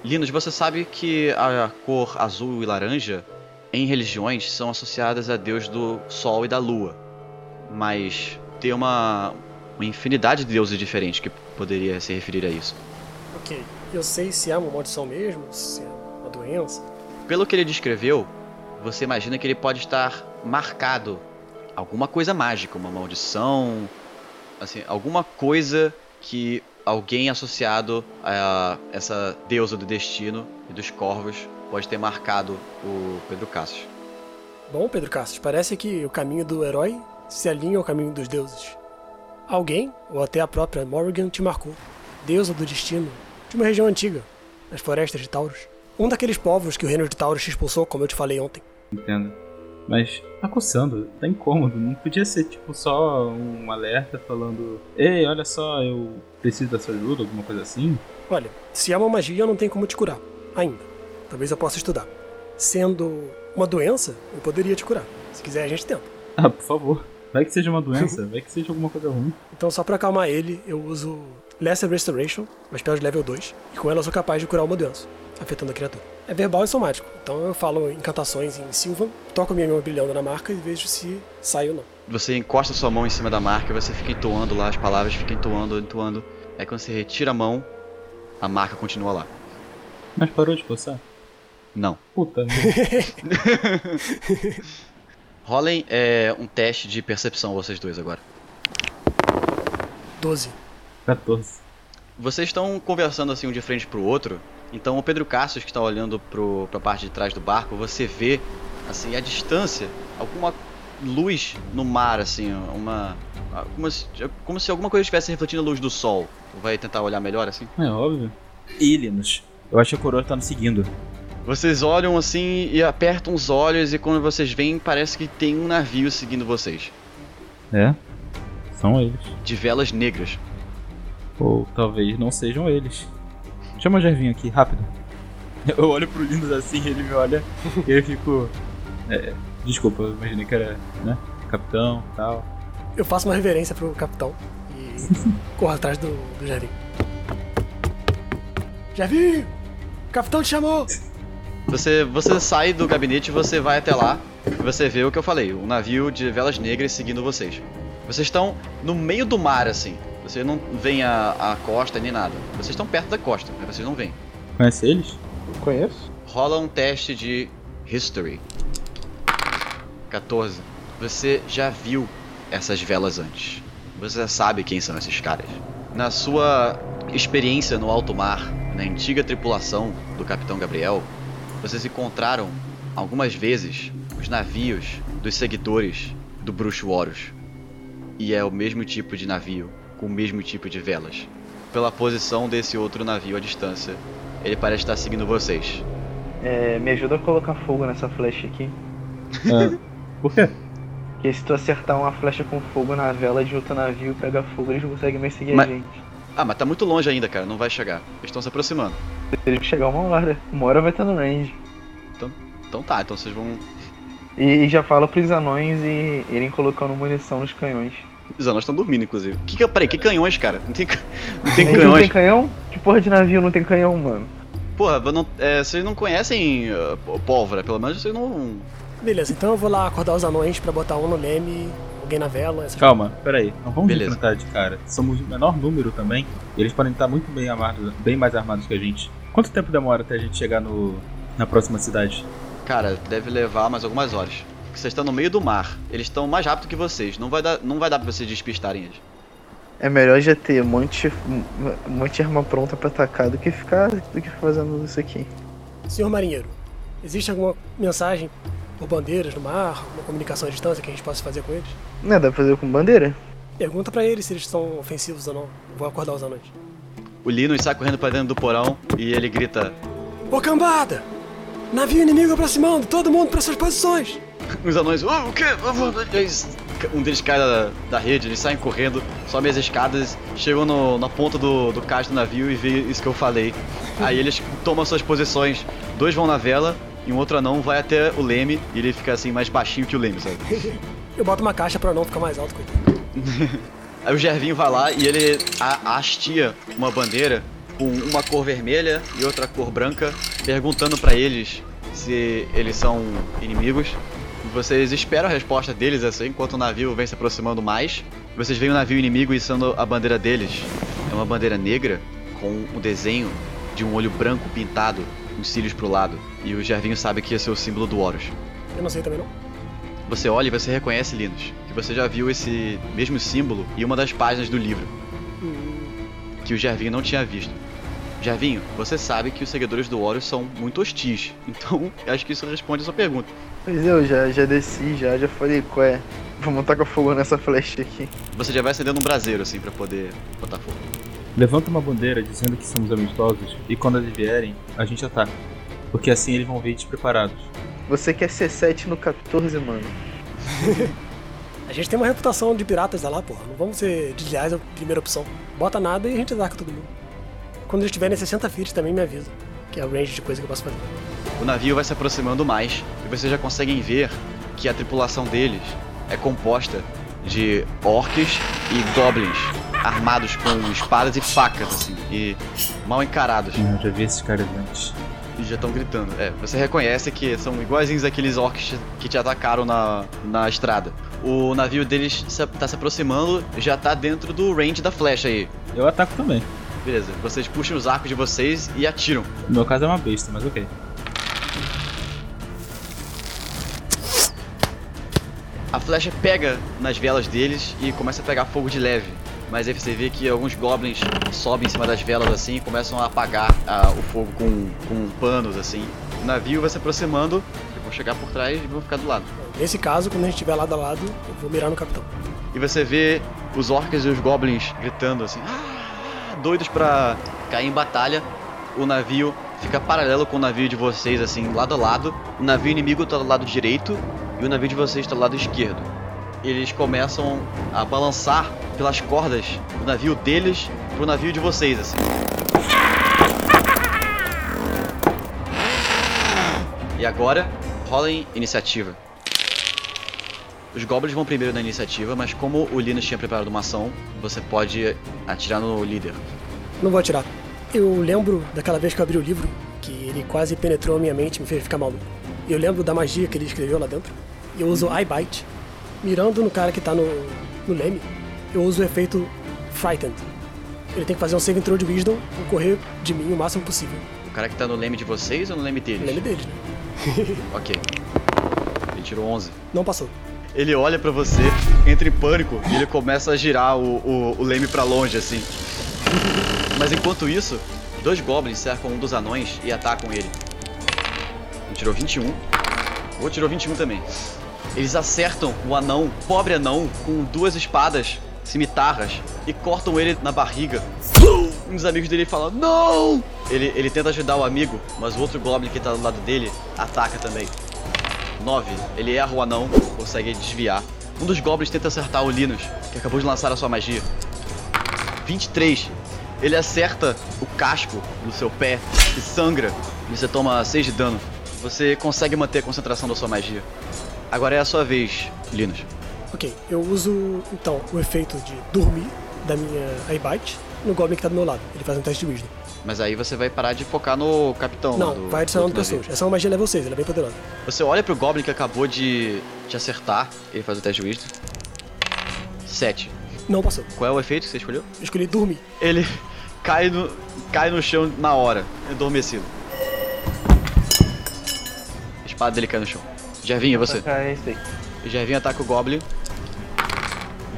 Linus, você sabe que a cor azul e laranja em religiões são associadas a deus do sol e da lua, mas tem uma, uma infinidade de deuses diferentes que poderia se referir a isso. Ok. Eu sei se é uma maldição mesmo, se é uma doença. Pelo que ele descreveu, você imagina que ele pode estar marcado alguma coisa mágica, uma maldição, assim, alguma coisa que alguém associado a essa deusa do destino e dos corvos pode ter marcado o Pedro Cassius. Bom, Pedro Cassius, parece que o caminho do herói se alinha ao caminho dos deuses. Alguém, ou até a própria Morrigan, te marcou. Deusa do destino, de uma região antiga, nas florestas de Taurus. Um daqueles povos que o reino de Taurus te expulsou, como eu te falei ontem. Entendo. Mas tá coçando, tá incômodo. Não podia ser tipo só um alerta falando: Ei, olha só, eu preciso da sua ajuda, alguma coisa assim. Olha, se é uma magia, eu não tenho como te curar. Ainda. Talvez eu possa estudar. Sendo uma doença, eu poderia te curar. Se quiser, a gente tenta. Ah, por favor. Vai que seja uma doença, vai que seja alguma coisa ruim. Então, só pra acalmar ele, eu uso Lesser Restoration, uma spell de level 2, e com ela eu sou capaz de curar uma doença, afetando a criatura. É verbal e somático, então eu falo encantações em Silvan, toco minha mão brilhando na marca e vejo se sai ou não. Você encosta sua mão em cima da marca e você fica entoando lá as palavras, fica entoando, entoando. Aí quando você retira a mão, a marca continua lá. Mas parou de coçar? Não. Puta merda. Rolem é, um teste de percepção vocês dois agora. 12. 14. Vocês estão conversando assim um de frente pro outro. Então o Pedro Cassius que está olhando pro, pra parte de trás do barco, você vê assim à distância alguma luz no mar assim, uma como se, como se alguma coisa estivesse refletindo a luz do sol. Vai tentar olhar melhor assim? É óbvio. E Linus, eu acho que a coroa tá nos seguindo. Vocês olham assim e apertam os olhos e quando vocês veem parece que tem um navio seguindo vocês, É? São eles. de velas negras. Ou talvez não sejam eles. Chama o Gervinho aqui, rápido. Eu olho pro Linus assim, ele me olha e eu fico. É, desculpa, eu imaginei que era, né? Capitão tal. Eu faço uma reverência pro capitão e corro atrás do, do Javi. Javi! O capitão te chamou! Você, você sai do gabinete, você vai até lá e você vê o que eu falei, um navio de velas negras seguindo vocês. Vocês estão no meio do mar assim. Você não vem a, a costa nem nada. Vocês estão perto da costa, mas vocês não vêm. Conhece eles? Eu conheço. Rola um teste de History. 14. Você já viu essas velas antes. você já sabe quem são esses caras. Na sua experiência no alto mar, na antiga tripulação do Capitão Gabriel, vocês encontraram algumas vezes os navios dos seguidores do Bruxo Horus. E é o mesmo tipo de navio, com o mesmo tipo de velas. Pela posição desse outro navio à distância, ele parece estar seguindo vocês. É, me ajuda a colocar fogo nessa flecha aqui. Ah, por quê? Porque se tu acertar uma flecha com fogo na vela de outro navio e pegar fogo, eles não conseguem mais seguir Mas- a gente. Ah, mas tá muito longe ainda, cara, não vai chegar. Eles estão se aproximando. Teria que chegar uma hora. Uma hora vai estar no range. Então tá, então vocês vão. E, e já fala pros anões e irem colocando munição nos canhões. Os anões estão dormindo, inclusive. Que, que, peraí, que canhões, cara? Não tem, não tem Eles não canhões. tem canhão? Que porra de navio não tem canhão, mano? Porra, não- é, vocês não conhecem uh, pó- pólvora, pelo menos vocês não. Beleza, então eu vou lá acordar os anões pra botar um no leme, alguém na vela. Essas... Calma, peraí. Não vamos Beleza. enfrentar de cara. Somos o menor número também. E eles podem estar muito bem armados, bem mais armados que a gente. Quanto tempo demora até a gente chegar no, na próxima cidade? Cara, deve levar mais algumas horas. Porque vocês estão no meio do mar. Eles estão mais rápido que vocês. Não vai dar, não vai dar pra vocês despistarem eles. É melhor já ter um monte, um monte de arma pronta pra atacar do que ficar do que fazendo isso aqui. Senhor marinheiro, existe alguma mensagem por bandeiras no mar, uma comunicação à distância que a gente possa fazer com eles? Não, dá pra fazer com bandeira? Pergunta pra eles se eles são ofensivos ou não. Vou acordar os anões. O Linus sai correndo pra dentro do porão e ele grita: Ô cambada! Navio inimigo aproximando, todo mundo para suas posições! Os anões, "Oh, o quê? Eles- Um deles cai da, da rede, eles saem correndo, sobem as escadas, chegam no- na ponta do, do cais do navio e vê isso que eu falei. Aí eles tomam suas posições, dois vão na vela e um outro anão vai até o leme e ele fica assim mais baixinho que o leme, sabe? Eu boto uma caixa pra não ficar mais alto, coitado. Aí o Gervinho vai lá e ele a- hastia uma bandeira com uma cor vermelha e outra cor branca, perguntando pra eles se eles são inimigos. Vocês esperam a resposta deles assim, enquanto o navio vem se aproximando mais. Vocês veem o navio inimigo e sendo a bandeira deles é uma bandeira negra com o desenho de um olho branco pintado, os cílios pro lado. E o Gervinho sabe que esse é o símbolo do Horus. Eu não sei também não. Você olha e você reconhece Linus, que você já viu esse mesmo símbolo em uma das páginas do livro, Hum, que o Gervinho não tinha visto. Gervinho, você sabe que os seguidores do Horus são muito hostis, então acho que isso responde a sua pergunta. Pois eu já, já desci, já, já falei, qual é? Vamos tacar fogo nessa flecha aqui. Você já vai acendendo um braseiro assim pra poder botar fogo. Levanta uma bandeira dizendo que somos amistosos e quando eles vierem, a gente ataca. Porque assim eles vão vir despreparados. Você quer ser 7 no 14, mano? a gente tem uma reputação de piratas lá, porra. Não vamos ser desleais a primeira opção. Bota nada e a gente ataca todo mundo. Quando eles estiverem 60 feet também me avisa. Que é o range de coisa que eu posso fazer. O navio vai se aproximando mais e vocês já conseguem ver que a tripulação deles é composta de orcs e goblins armados com espadas e facas assim e mal encarados. Eu já vi esses caras antes. E já estão gritando. É, você reconhece que são iguaizinhos aqueles orcs que te atacaram na, na estrada. O navio deles se, tá se aproximando, já tá dentro do range da flecha aí. Eu ataco também. Beleza, vocês puxam os arcos de vocês e atiram. No meu caso é uma besta, mas ok. A flecha pega nas velas deles e começa a pegar fogo de leve. Mas aí você vê que alguns goblins sobem em cima das velas assim e começam a apagar o fogo com, com panos assim. O navio vai se aproximando, eles vão chegar por trás e vão ficar do lado. Nesse caso, quando a gente estiver lado a lado, eu vou mirar no capitão. E você vê os orcs e os goblins gritando assim, "Ah!" Doidos pra cair em batalha. O navio fica paralelo com o navio de vocês, assim, lado a lado. O navio inimigo tá do lado direito e o navio de vocês tá do lado esquerdo. Eles começam a balançar pelas cordas do navio deles pro navio de vocês, assim. E agora, rolem iniciativa. Os goblins vão primeiro na iniciativa, mas como o Linus tinha preparado uma ação, você pode atirar no líder. Não vou atirar. Eu lembro daquela vez que eu abri o livro, que ele quase penetrou a minha mente e me fez ficar maluco. E eu lembro da magia que ele escreveu lá dentro. E eu uso Eye Bite. Mirando no cara que tá no, no leme, eu uso o efeito Frightened. Ele tem que fazer um save throw de Wisdom ou correr de mim o máximo possível. O cara que tá no leme de vocês ou no leme deles? leme dele, né? Ok. Ele tirou 11. Não passou. Ele olha pra você, entra em pânico e ele começa a girar o, o, o leme pra longe, assim. Mas enquanto isso, dois goblins cercam um dos anões e atacam ele. Um tirou 21. O outro tirou 21 também. Eles acertam o anão, pobre anão, com duas espadas, cimitarras, e cortam ele na barriga. Um dos amigos dele fala, não! Ele, ele tenta ajudar o amigo, mas o outro goblin que tá do lado dele ataca também. 9. Ele erra o anão, consegue desviar. Um dos goblins tenta acertar o Linus, que acabou de lançar a sua magia. 23. Ele acerta o casco no seu pé e sangra. E você toma 6 de dano. Você consegue manter a concentração da sua magia. Agora é a sua vez, Linus. Ok, eu uso então o efeito de dormir da minha Eyebite no Goblin que tá do meu lado. Ele faz um teste de Wisdom. Mas aí você vai parar de focar no capitão. Não, do- vai adicionando pessoas. Essa é uma magia level 6, ela é bem poderosa. Você olha pro Goblin que acabou de te acertar. Ele faz o teste de Wisdom. 7. Não passou. Qual é o efeito que você escolheu? Eu escolhi dormir. Ele cai no, cai no chão na hora, adormecido. A espada dele cai no chão. Jervinho, é você. Ah, é isso aí. O Jervinho ataca o Goblin.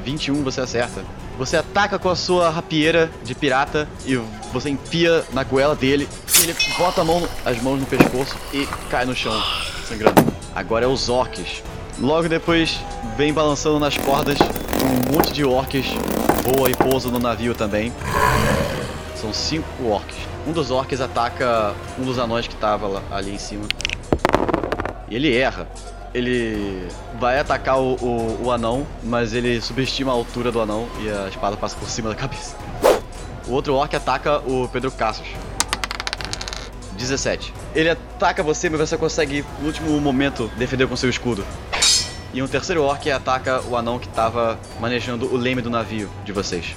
21 você acerta. Você ataca com a sua rapieira de pirata e você enfia na goela dele. Ele bota mão, as mãos no pescoço e cai no chão, sangrando. Agora é os orcs. Logo depois, vem balançando nas cordas, um monte de orcs voa e pousa no navio também. São cinco orcs. Um dos orcs ataca um dos anões que tava lá- ali em cima. E ele erra. Ele vai atacar o, o, o anão, mas ele subestima a altura do anão e a espada passa por cima da cabeça. O outro orc ataca o Pedro Cassius. 17. Ele ataca você, mas você consegue, no último momento, defender com seu escudo. E um terceiro orc ataca o anão que estava manejando o leme do navio de vocês.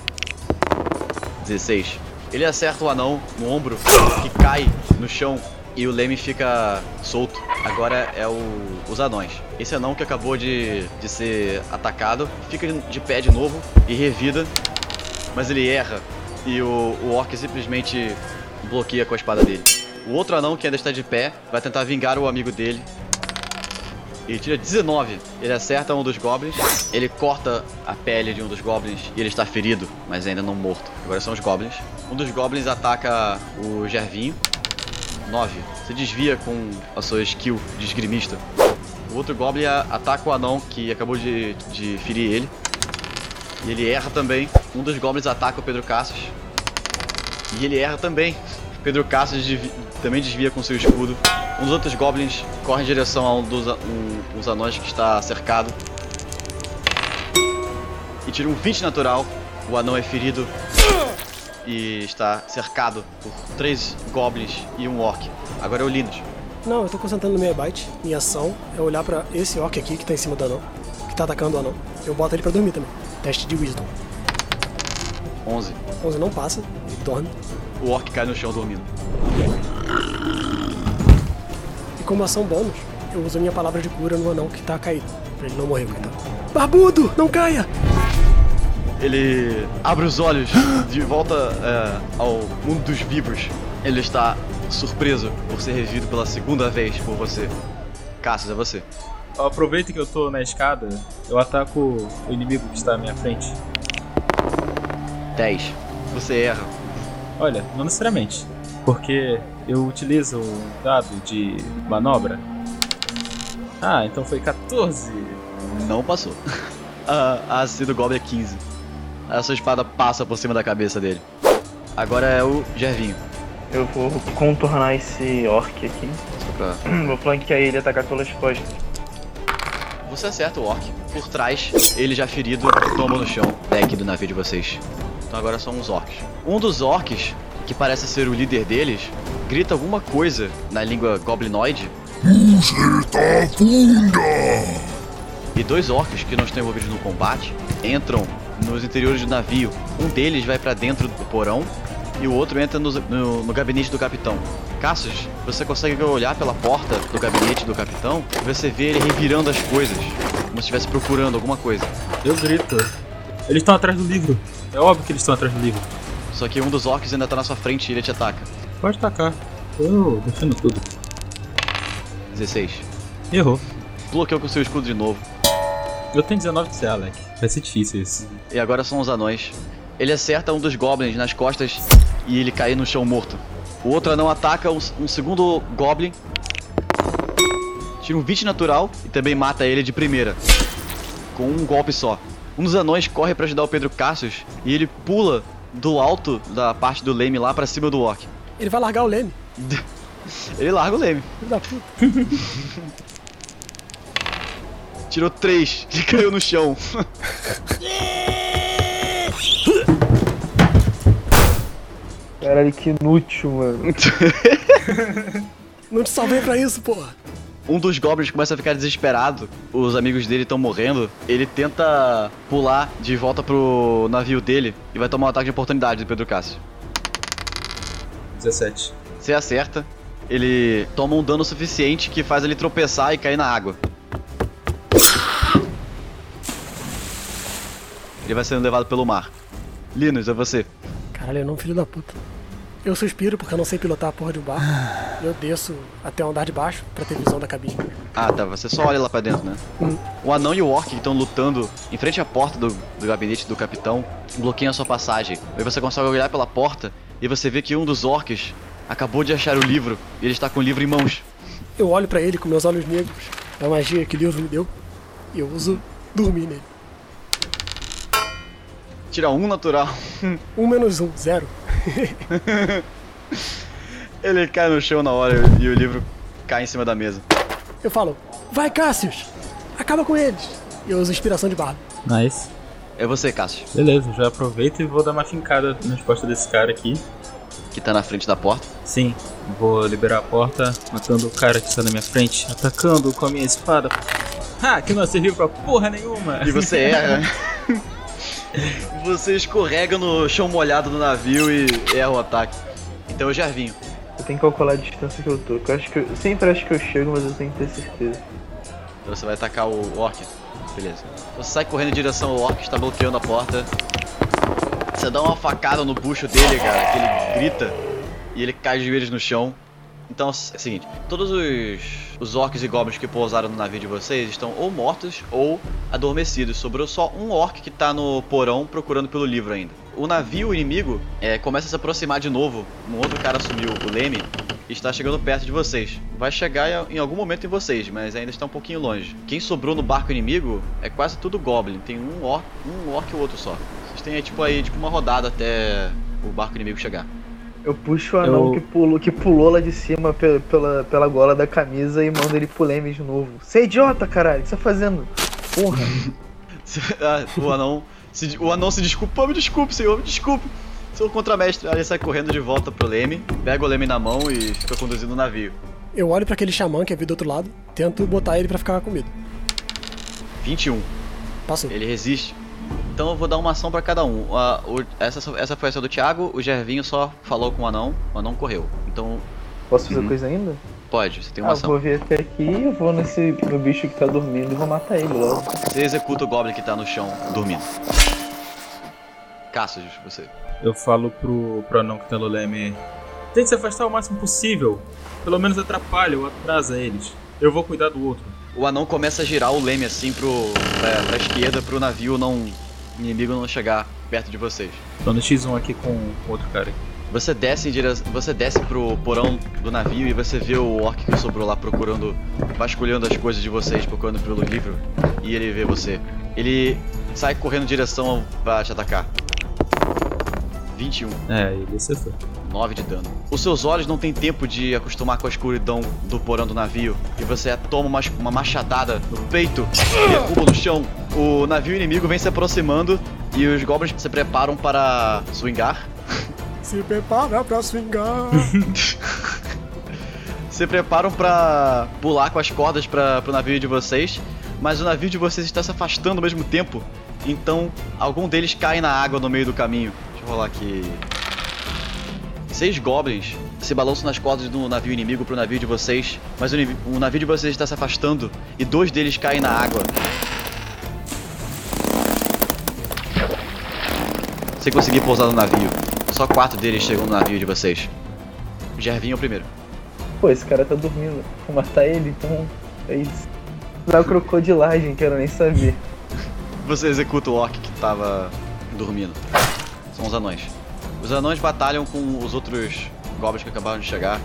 16. Ele acerta o anão no ombro, que cai no chão e o leme fica solto. Agora é o, os anões. Esse anão que acabou de, de ser atacado fica de pé de novo e revida, mas ele erra e o, o orc simplesmente bloqueia com a espada dele. O outro anão que ainda está de pé vai tentar vingar o amigo dele. Ele tira 19. Ele acerta um dos goblins. Ele corta a pele de um dos goblins e ele está ferido, mas ainda não morto. Agora são os goblins. Um dos goblins ataca o Gervinho. 9. Você desvia com a sua skill de esgrimista. O outro goblin ataca o anão que acabou de, de ferir ele. E ele erra também. Um dos goblins ataca o Pedro Cassius. E ele erra também. Pedro Cassius também desvia com seu escudo. Um dos outros goblins corre em direção a um dos, um, uns anões que está cercado. E tira um 20 natural. O anão é ferido. E está cercado por três goblins e um orc. Agora é o Linus. Não, eu tô concentrando no minha Eyebite. Minha ação é olhar pra esse orc aqui que tá em cima do anão. Que tá atacando o anão. Eu boto ele pra dormir também. Teste de Wisdom. 11. 11 não passa, ele dorme. O orc cai no chão dormindo. E como ação bônus, eu uso a minha palavra de cura no anão que tá caído. Pra ele não morrer, coitado. Barbudo, não caia! Ele abre os olhos de volta é, ao mundo dos vivos. Ele está surpreso por ser revivido pela segunda vez por você. Cassius, é você. Aproveita que eu tô na escada, eu ataco o inimigo que está à minha frente. 10. Você erra. Olha, não necessariamente. Porque eu utilizo o dado de manobra. Ah, então foi 14. Não passou. a AC do Goblin é 15. A sua espada passa por cima da cabeça dele. Agora é o Gervinho. Eu vou contornar esse orc aqui. Só pra... Vou flanquear ele e atacar pelas costas. Você acerta o orc. Por trás, ele já ferido, tomba no chão, deck do navio de vocês. Então agora são os orcs. Um dos orcs, que parece ser o líder deles, grita alguma coisa na língua goblinoide. E dois orcs que não estão envolvidos no combate entram nos interiores do navio. Um deles vai pra dentro do porão e o outro entra no, no- no gabinete do capitão. Cassius, você consegue olhar pela porta do gabinete do capitão e você vê ele revirando as coisas, como se estivesse procurando alguma coisa. Eu grito. Eles estão atrás do livro. É óbvio que eles estão atrás do livro. Só que um dos orcs ainda tá na sua frente e ele te ataca. Pode tacar. Eu defendo tudo. 16. Errou. Bloqueou com seu escudo de novo. Eu tenho 19 de C, Alec. Vai ser difícil isso. E agora são os anões. Ele acerta um dos goblins nas costas e ele cai no chão morto. O outro anão ataca um, um segundo goblin. Tira um 20 natural e também mata ele de primeira. Com um golpe só. Um dos anões corre pra ajudar o Pedro Cassius e ele pula do alto da parte do leme lá pra cima do orc. Ele vai largar o Leme. Ele larga o leme. Filho da puta. Tirou 3 e caiu no chão. Caralho, que inútil, mano. Não te salvei pra isso, porra. Um dos goblins começa a ficar desesperado. Os amigos dele estão morrendo. Ele tenta pular de volta pro navio dele e vai tomar um ataque de oportunidade do Pedro Cássio. 17. Você acerta. Ele toma um dano suficiente que faz ele tropeçar e cair na água. Ele vai sendo levado pelo mar. Linus, é você. Caralho, eu não, filho da puta. Eu suspiro porque eu não sei pilotar a porra de um barco. Eu desço até o andar de baixo pra ter visão da cabine. Ah, tá. Você só olha lá pra dentro, né? O anão e o orc que estão lutando em frente à porta do, do gabinete do capitão bloqueiam a sua passagem. Aí você consegue olhar pela porta e você vê que um dos orcs acabou de achar o livro e ele está com o livro em mãos. Eu olho pra ele com meus olhos negros. É a magia que o livro me deu. E eu uso dormir nele. Tira um natural. Um menos um, zero. Ele cai no chão na hora e o livro cai em cima da mesa. Eu falo, vai Cassius! Acaba com eles! E eu uso inspiração de bardo. Nice. É você, Cássio, Beleza, já aproveito e vou dar uma fincada nas costas desse cara aqui. que tá na frente da porta. Sim, vou liberar a porta, matando o cara que está na minha frente, atacando com a minha espada. Ha, que não serviu pra porra nenhuma! E você erra. você escorrega no chão molhado do navio e erra o ataque. Então eu já vinho. Eu tenho que calcular a distância que eu tô. Eu acho que eu, sempre acho que eu chego, mas eu tenho que ter certeza. Então você vai atacar o orc. Beleza. Você sai correndo em direção ao orc que está bloqueando a porta. Você dá uma facada no bucho dele, cara, que ele grita e ele cai de joelhos no chão. Então é o seguinte, todos os, os orcs e goblins que pousaram no navio de vocês estão ou mortos ou adormecidos. Sobrou só um orc que tá no porão procurando pelo livro ainda. O navio inimigo é, começa a se aproximar de novo. Um outro cara assumiu o leme e está chegando perto de vocês. Vai chegar em- algum momento em vocês, mas ainda está um pouquinho longe. Quem sobrou no barco inimigo é quase tudo goblin. Tem um orc, um orc e o outro só. Vocês têm tipo aí tipo uma rodada até o barco inimigo chegar. Eu puxo o anão Eu- que, pulou, que pulou lá de cima pe- pela, pela gola da camisa e mando ele pro leme de novo. Você é idiota, caralho, o que você tá fazendo? Porra. Ah, o anão se, o anão se desculpa, "Pô, me desculpe, senhor, me desculpe. Seu contramestre, aí ele sai correndo de volta pro leme, pega o leme na mão e fica conduzindo o navio. Eu olho pra aquele xamã que é do outro lado, tento botar ele pra ficar comigo. 21. Passou. Ele resiste. Então eu vou dar uma ação pra cada um. A- o- essa, essa foi a ação do Thiago, o Gervinho só falou com o anão, o anão correu. Então Posso fazer Uhum. coisa ainda? pode, você tem Ah, uma eu ação. vou vir até aqui e eu vou nesse no bicho que tá dormindo e vou matar ele logo. Você executa o goblin que tá no chão, dormindo. Cassius, você. Eu falo pro, pro anão que tá no leme. Tente se afastar o máximo possível. Pelo menos atrapalha ou atrasa eles. Eu vou cuidar do outro. O anão começa a girar o leme assim pro, pra, pra esquerda pro navio não. Inimigo não chegar perto de vocês. Tô no X1 aqui com outro cara. Você desce em direção, você desce pro porão do navio e você vê o orc que sobrou lá procurando, vasculhando as coisas de vocês, procurando pelo livro, e ele vê você. Ele sai correndo em direção pra te atacar. 21, É, ele acertou. 9 de dano. Os seus olhos não têm tempo de acostumar com a escuridão do porão do navio, e você toma uma, uma machadada no peito e derruba no chão. O navio inimigo vem se aproximando e os goblins se preparam para swingar. Se prepara pra swingar. se preparam pra pular com as cordas para pro navio de vocês, mas o navio de vocês está se afastando ao mesmo tempo. Então, algum deles cai na água no meio do caminho. Deixa eu rolar aqui. Seis goblins se balançam nas cordas do navio inimigo pro navio de vocês, mas o, navio de vocês está se afastando e dois deles caem na água. Sem conseguir pousar no navio. Só quatro deles chegam no navio de vocês. Gervinho é o primeiro. Pô, esse cara tá dormindo. Vou matar ele, então é isso. Dá crocodilagem, quero nem saber. Você executa o orc que tava dormindo. São os anões. Os anões batalham com os outros goblins que acabaram de chegar.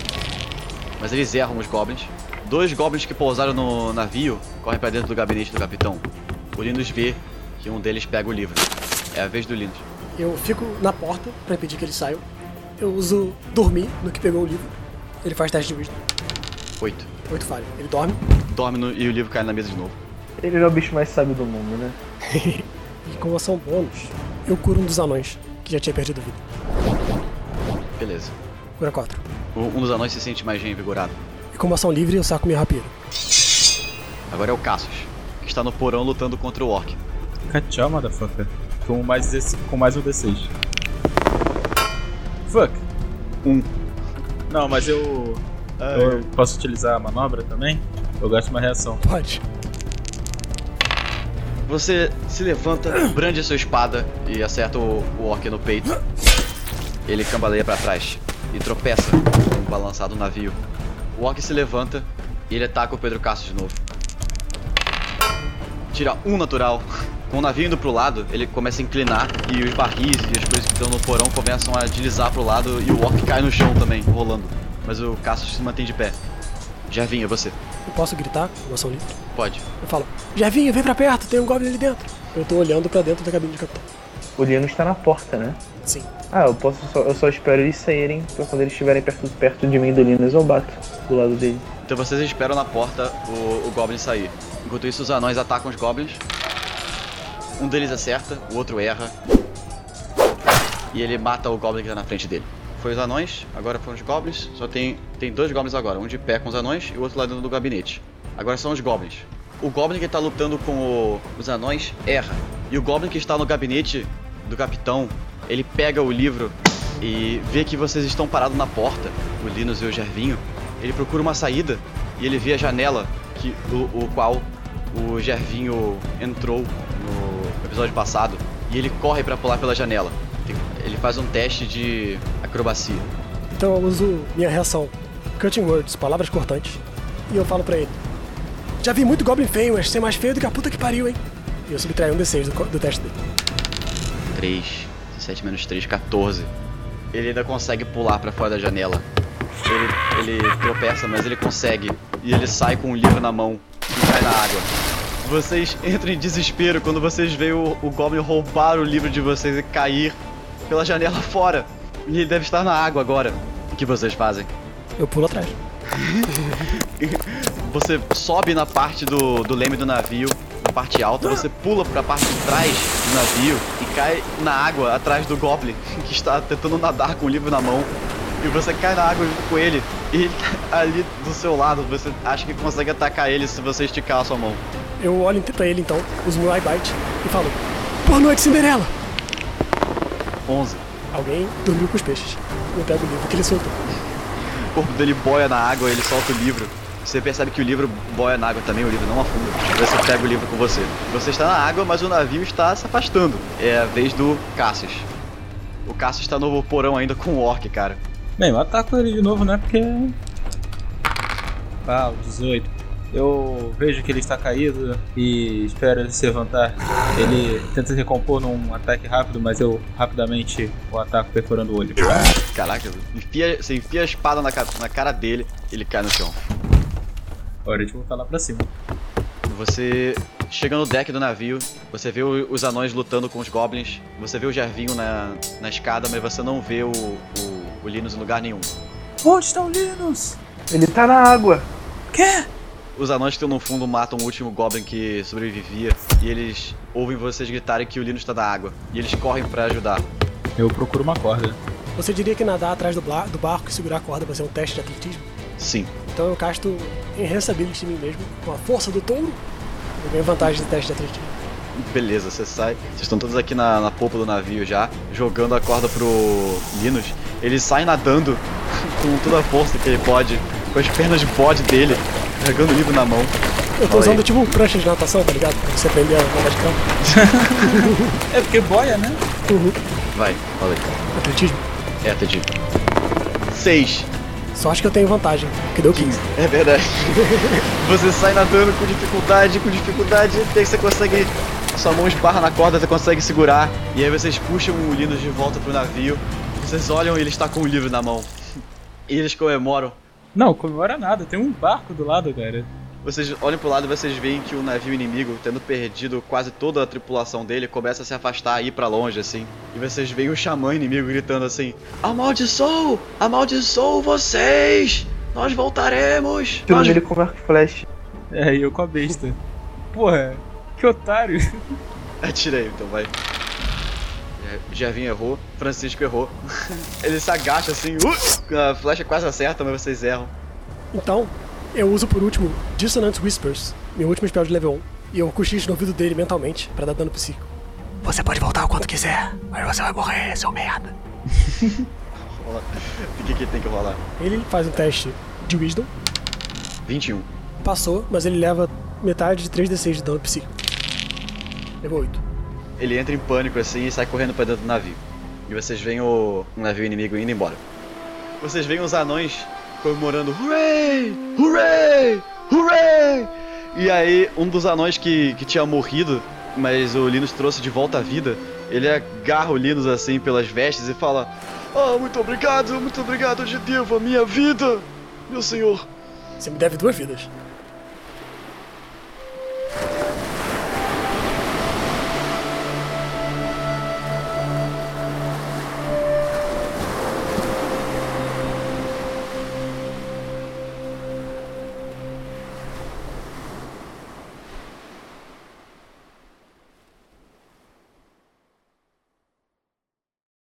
Mas eles erram os goblins. Dois goblins que pousaram no navio correm pra dentro do gabinete do capitão. O Linus vê que um deles pega o livro. É a vez do Linus. Eu fico na porta pra impedir que eles saiam. Eu uso dormir no que pegou o livro. Ele faz teste de wisdom. Oito. Oito falha. Ele dorme. Dorme no- e o livro cai na mesa de novo. Ele é o bicho mais sábio do mundo, né? E com ação bônus, eu curo um dos anões que já tinha perdido vida. Beleza. Cura 4. O- Um dos anões se sente mais reinvigorado. E como ação livre, eu saco minha rapieira. Agora é o Cassius, que está no porão lutando contra o orc. Tchau, motherfucker. Com mais, 16 com mais um D6. Fuck. Um. Não, mas eu. Eu posso utilizar a manobra também? Eu gasto uma reação. Pode. Você se levanta, brande sua espada e acerta o, o orc no peito. Ele cambaleia pra trás e tropeça com o balançado navio. O orc se levanta e ele ataca o Pedro Castro de novo. Tira um natural. Com o navio indo pro lado, ele começa a inclinar e os barris e as coisas que estão no porão começam a deslizar pro lado e o orc cai no chão também, rolando. Mas o Cassius se mantém de pé. Jervinho, é você. Eu posso gritar com ação livre? Pode. Eu falo, Jervinho, vem pra perto, tem um goblin ali dentro. Eu tô olhando pra dentro da cabine de capitão. O Linus tá na porta, né? Sim. Ah, eu posso só, eu só espero eles saírem pra quando eles estiverem perto, perto de mim do Linus eu bato do lado dele. Então vocês esperam na porta o, o Goblin sair. Enquanto isso, os anões atacam os Goblins. Um deles acerta, o outro erra. E ele mata o Goblin que tá na frente dele. Foi os anões, agora foram os Goblins. Só tem, tem dois Goblins agora, um de pé com os anões e o outro lá dentro do gabinete. Agora são os Goblins. O Goblin que tá lutando com o- os anões erra. E o Goblin que está no gabinete do capitão, ele pega o livro e vê que vocês estão parados na porta, o Linus e o Gervinho. Ele procura uma saída e ele vê a janela que o, o qual o Gervinho entrou no episódio passado e ele corre pra pular pela janela. Ele faz um teste de acrobacia. Então eu uso minha reação. Cutting words, palavras cortantes. E eu falo pra ele. Já vi muito Goblin feio, mas ser mais feio do que a puta que pariu, hein? E eu subtraio um D6 do, do teste dele. 3, 17 menos 3, 14. Ele ainda consegue pular pra fora da janela. Ele, ele tropeça, mas ele consegue. E ele sai com o livro na mão e cai na água. Vocês entram em desespero quando vocês veem o, o Goblin roubar o livro de vocês e cair pela janela fora. E ele deve estar na água agora. O que vocês fazem? Eu pulo atrás. Você sobe na parte do, do leme do navio, na parte alta, você pula pra parte de trás do navio e cai na água atrás do Goblin, que está tentando nadar com o livro na mão. E você cai na água junto com ele, e ele tá ali do seu lado, você acha que consegue atacar ele se você esticar a sua mão. Eu olho pra ele então, uso meu eye bite e falo: Boa noite, Cinderela! 11. Alguém dormiu com os peixes. Eu pego o livro que ele soltou. O corpo dele boia na água, ele solta o livro. Você percebe que o livro boia na água também, o livro não afunda. Você pega o livro com você. Você está na água, mas o navio está se afastando. É a vez do Cassius. O Cassius está no porão ainda com o Orc, cara. Bem, eu ataco ele de novo, né? Porque. Ah, o 18. Eu vejo que ele está caído e espero ele se levantar. Ele tenta se recompor num ataque rápido, mas eu rapidamente o ataco perfurando o olho. Caraca, enfia, você enfia a espada na, na cara dele, ele cai no chão. Hora de voltar lá pra cima. Você chega no deck do navio, você vê os anões lutando com os goblins, você vê o Gervinho na, na escada, mas você não vê o, o, o Linus em lugar nenhum. Onde está o Linus? Ele tá na água! Quê? Os anões que estão no fundo matam o último Goblin que sobrevivia e eles ouvem vocês gritarem que o Linus está na água. E eles correm pra ajudar. Eu procuro uma corda. Você diria que nadar atrás do, do barco e segurar a corda vai ser um teste de atletismo? Sim. Então eu casto Enhanceability em mim mesmo, com a força do touro. Eu ganho vantagem do teste de atletismo. Beleza, você sai. Vocês estão todos aqui na, na polpa do navio já, jogando a corda pro Linus. Ele sai nadando com toda a força que ele pode, com as pernas de bode dele, carregando o livro na mão. Eu tô aí. usando tipo prancha de natação, tá ligado? Pra você aprender a nadar de campo. É porque boia, né? Uhum. Vai, fala aí. Atletismo. É, Tedinho. Seis. Só acho que eu tenho vantagem, porque deu 15. É verdade. Você sai nadando com dificuldade, com dificuldade, até que você consegue sua mão esbarra na corda, você consegue segurar. E aí vocês puxam o Linus de volta pro navio. Vocês olham e ele está com o livro na mão. E eles comemoram. Não, comemora nada, tem um barco do lado, cara. Vocês olham pro lado e vocês veem que o navio inimigo, tendo perdido quase toda a tripulação dele, começa a se afastar e ir pra longe, assim. E vocês veem o xamã inimigo gritando assim: Amaldiçoou! Amaldiçoou vocês! Nós voltaremos! Nós... nele com arco e flash. É, e eu com a besta. Porra, que otário. Atirei, então vai. Gervinho errou, Francisco errou. Ele se agacha assim, uh, a flecha quase acerta, mas vocês erram. Então, eu uso por último Dissonant Whispers, meu último spell de level 1, e eu cochicho no ouvido dele mentalmente pra dar dano psíquico. Você pode voltar o quanto quiser, mas você vai morrer, seu merda. O que, que tem que rolar? Ele faz um teste de Wisdom, 21. passou, mas ele leva metade de 3d6 de dano psíquico. Levou 8. Ele entra em pânico assim e sai correndo pra dentro do navio. E vocês veem o um navio inimigo indo embora. Vocês veem os anões comemorando Hooray! Hooray! Hooray! E aí, um dos anões que, que tinha morrido, mas o Linus trouxe de volta à vida, ele agarra o Linus assim pelas vestes e fala: Ah, muito obrigado, muito obrigado, eu te devo a minha vida, meu senhor. Você me deve duas vidas.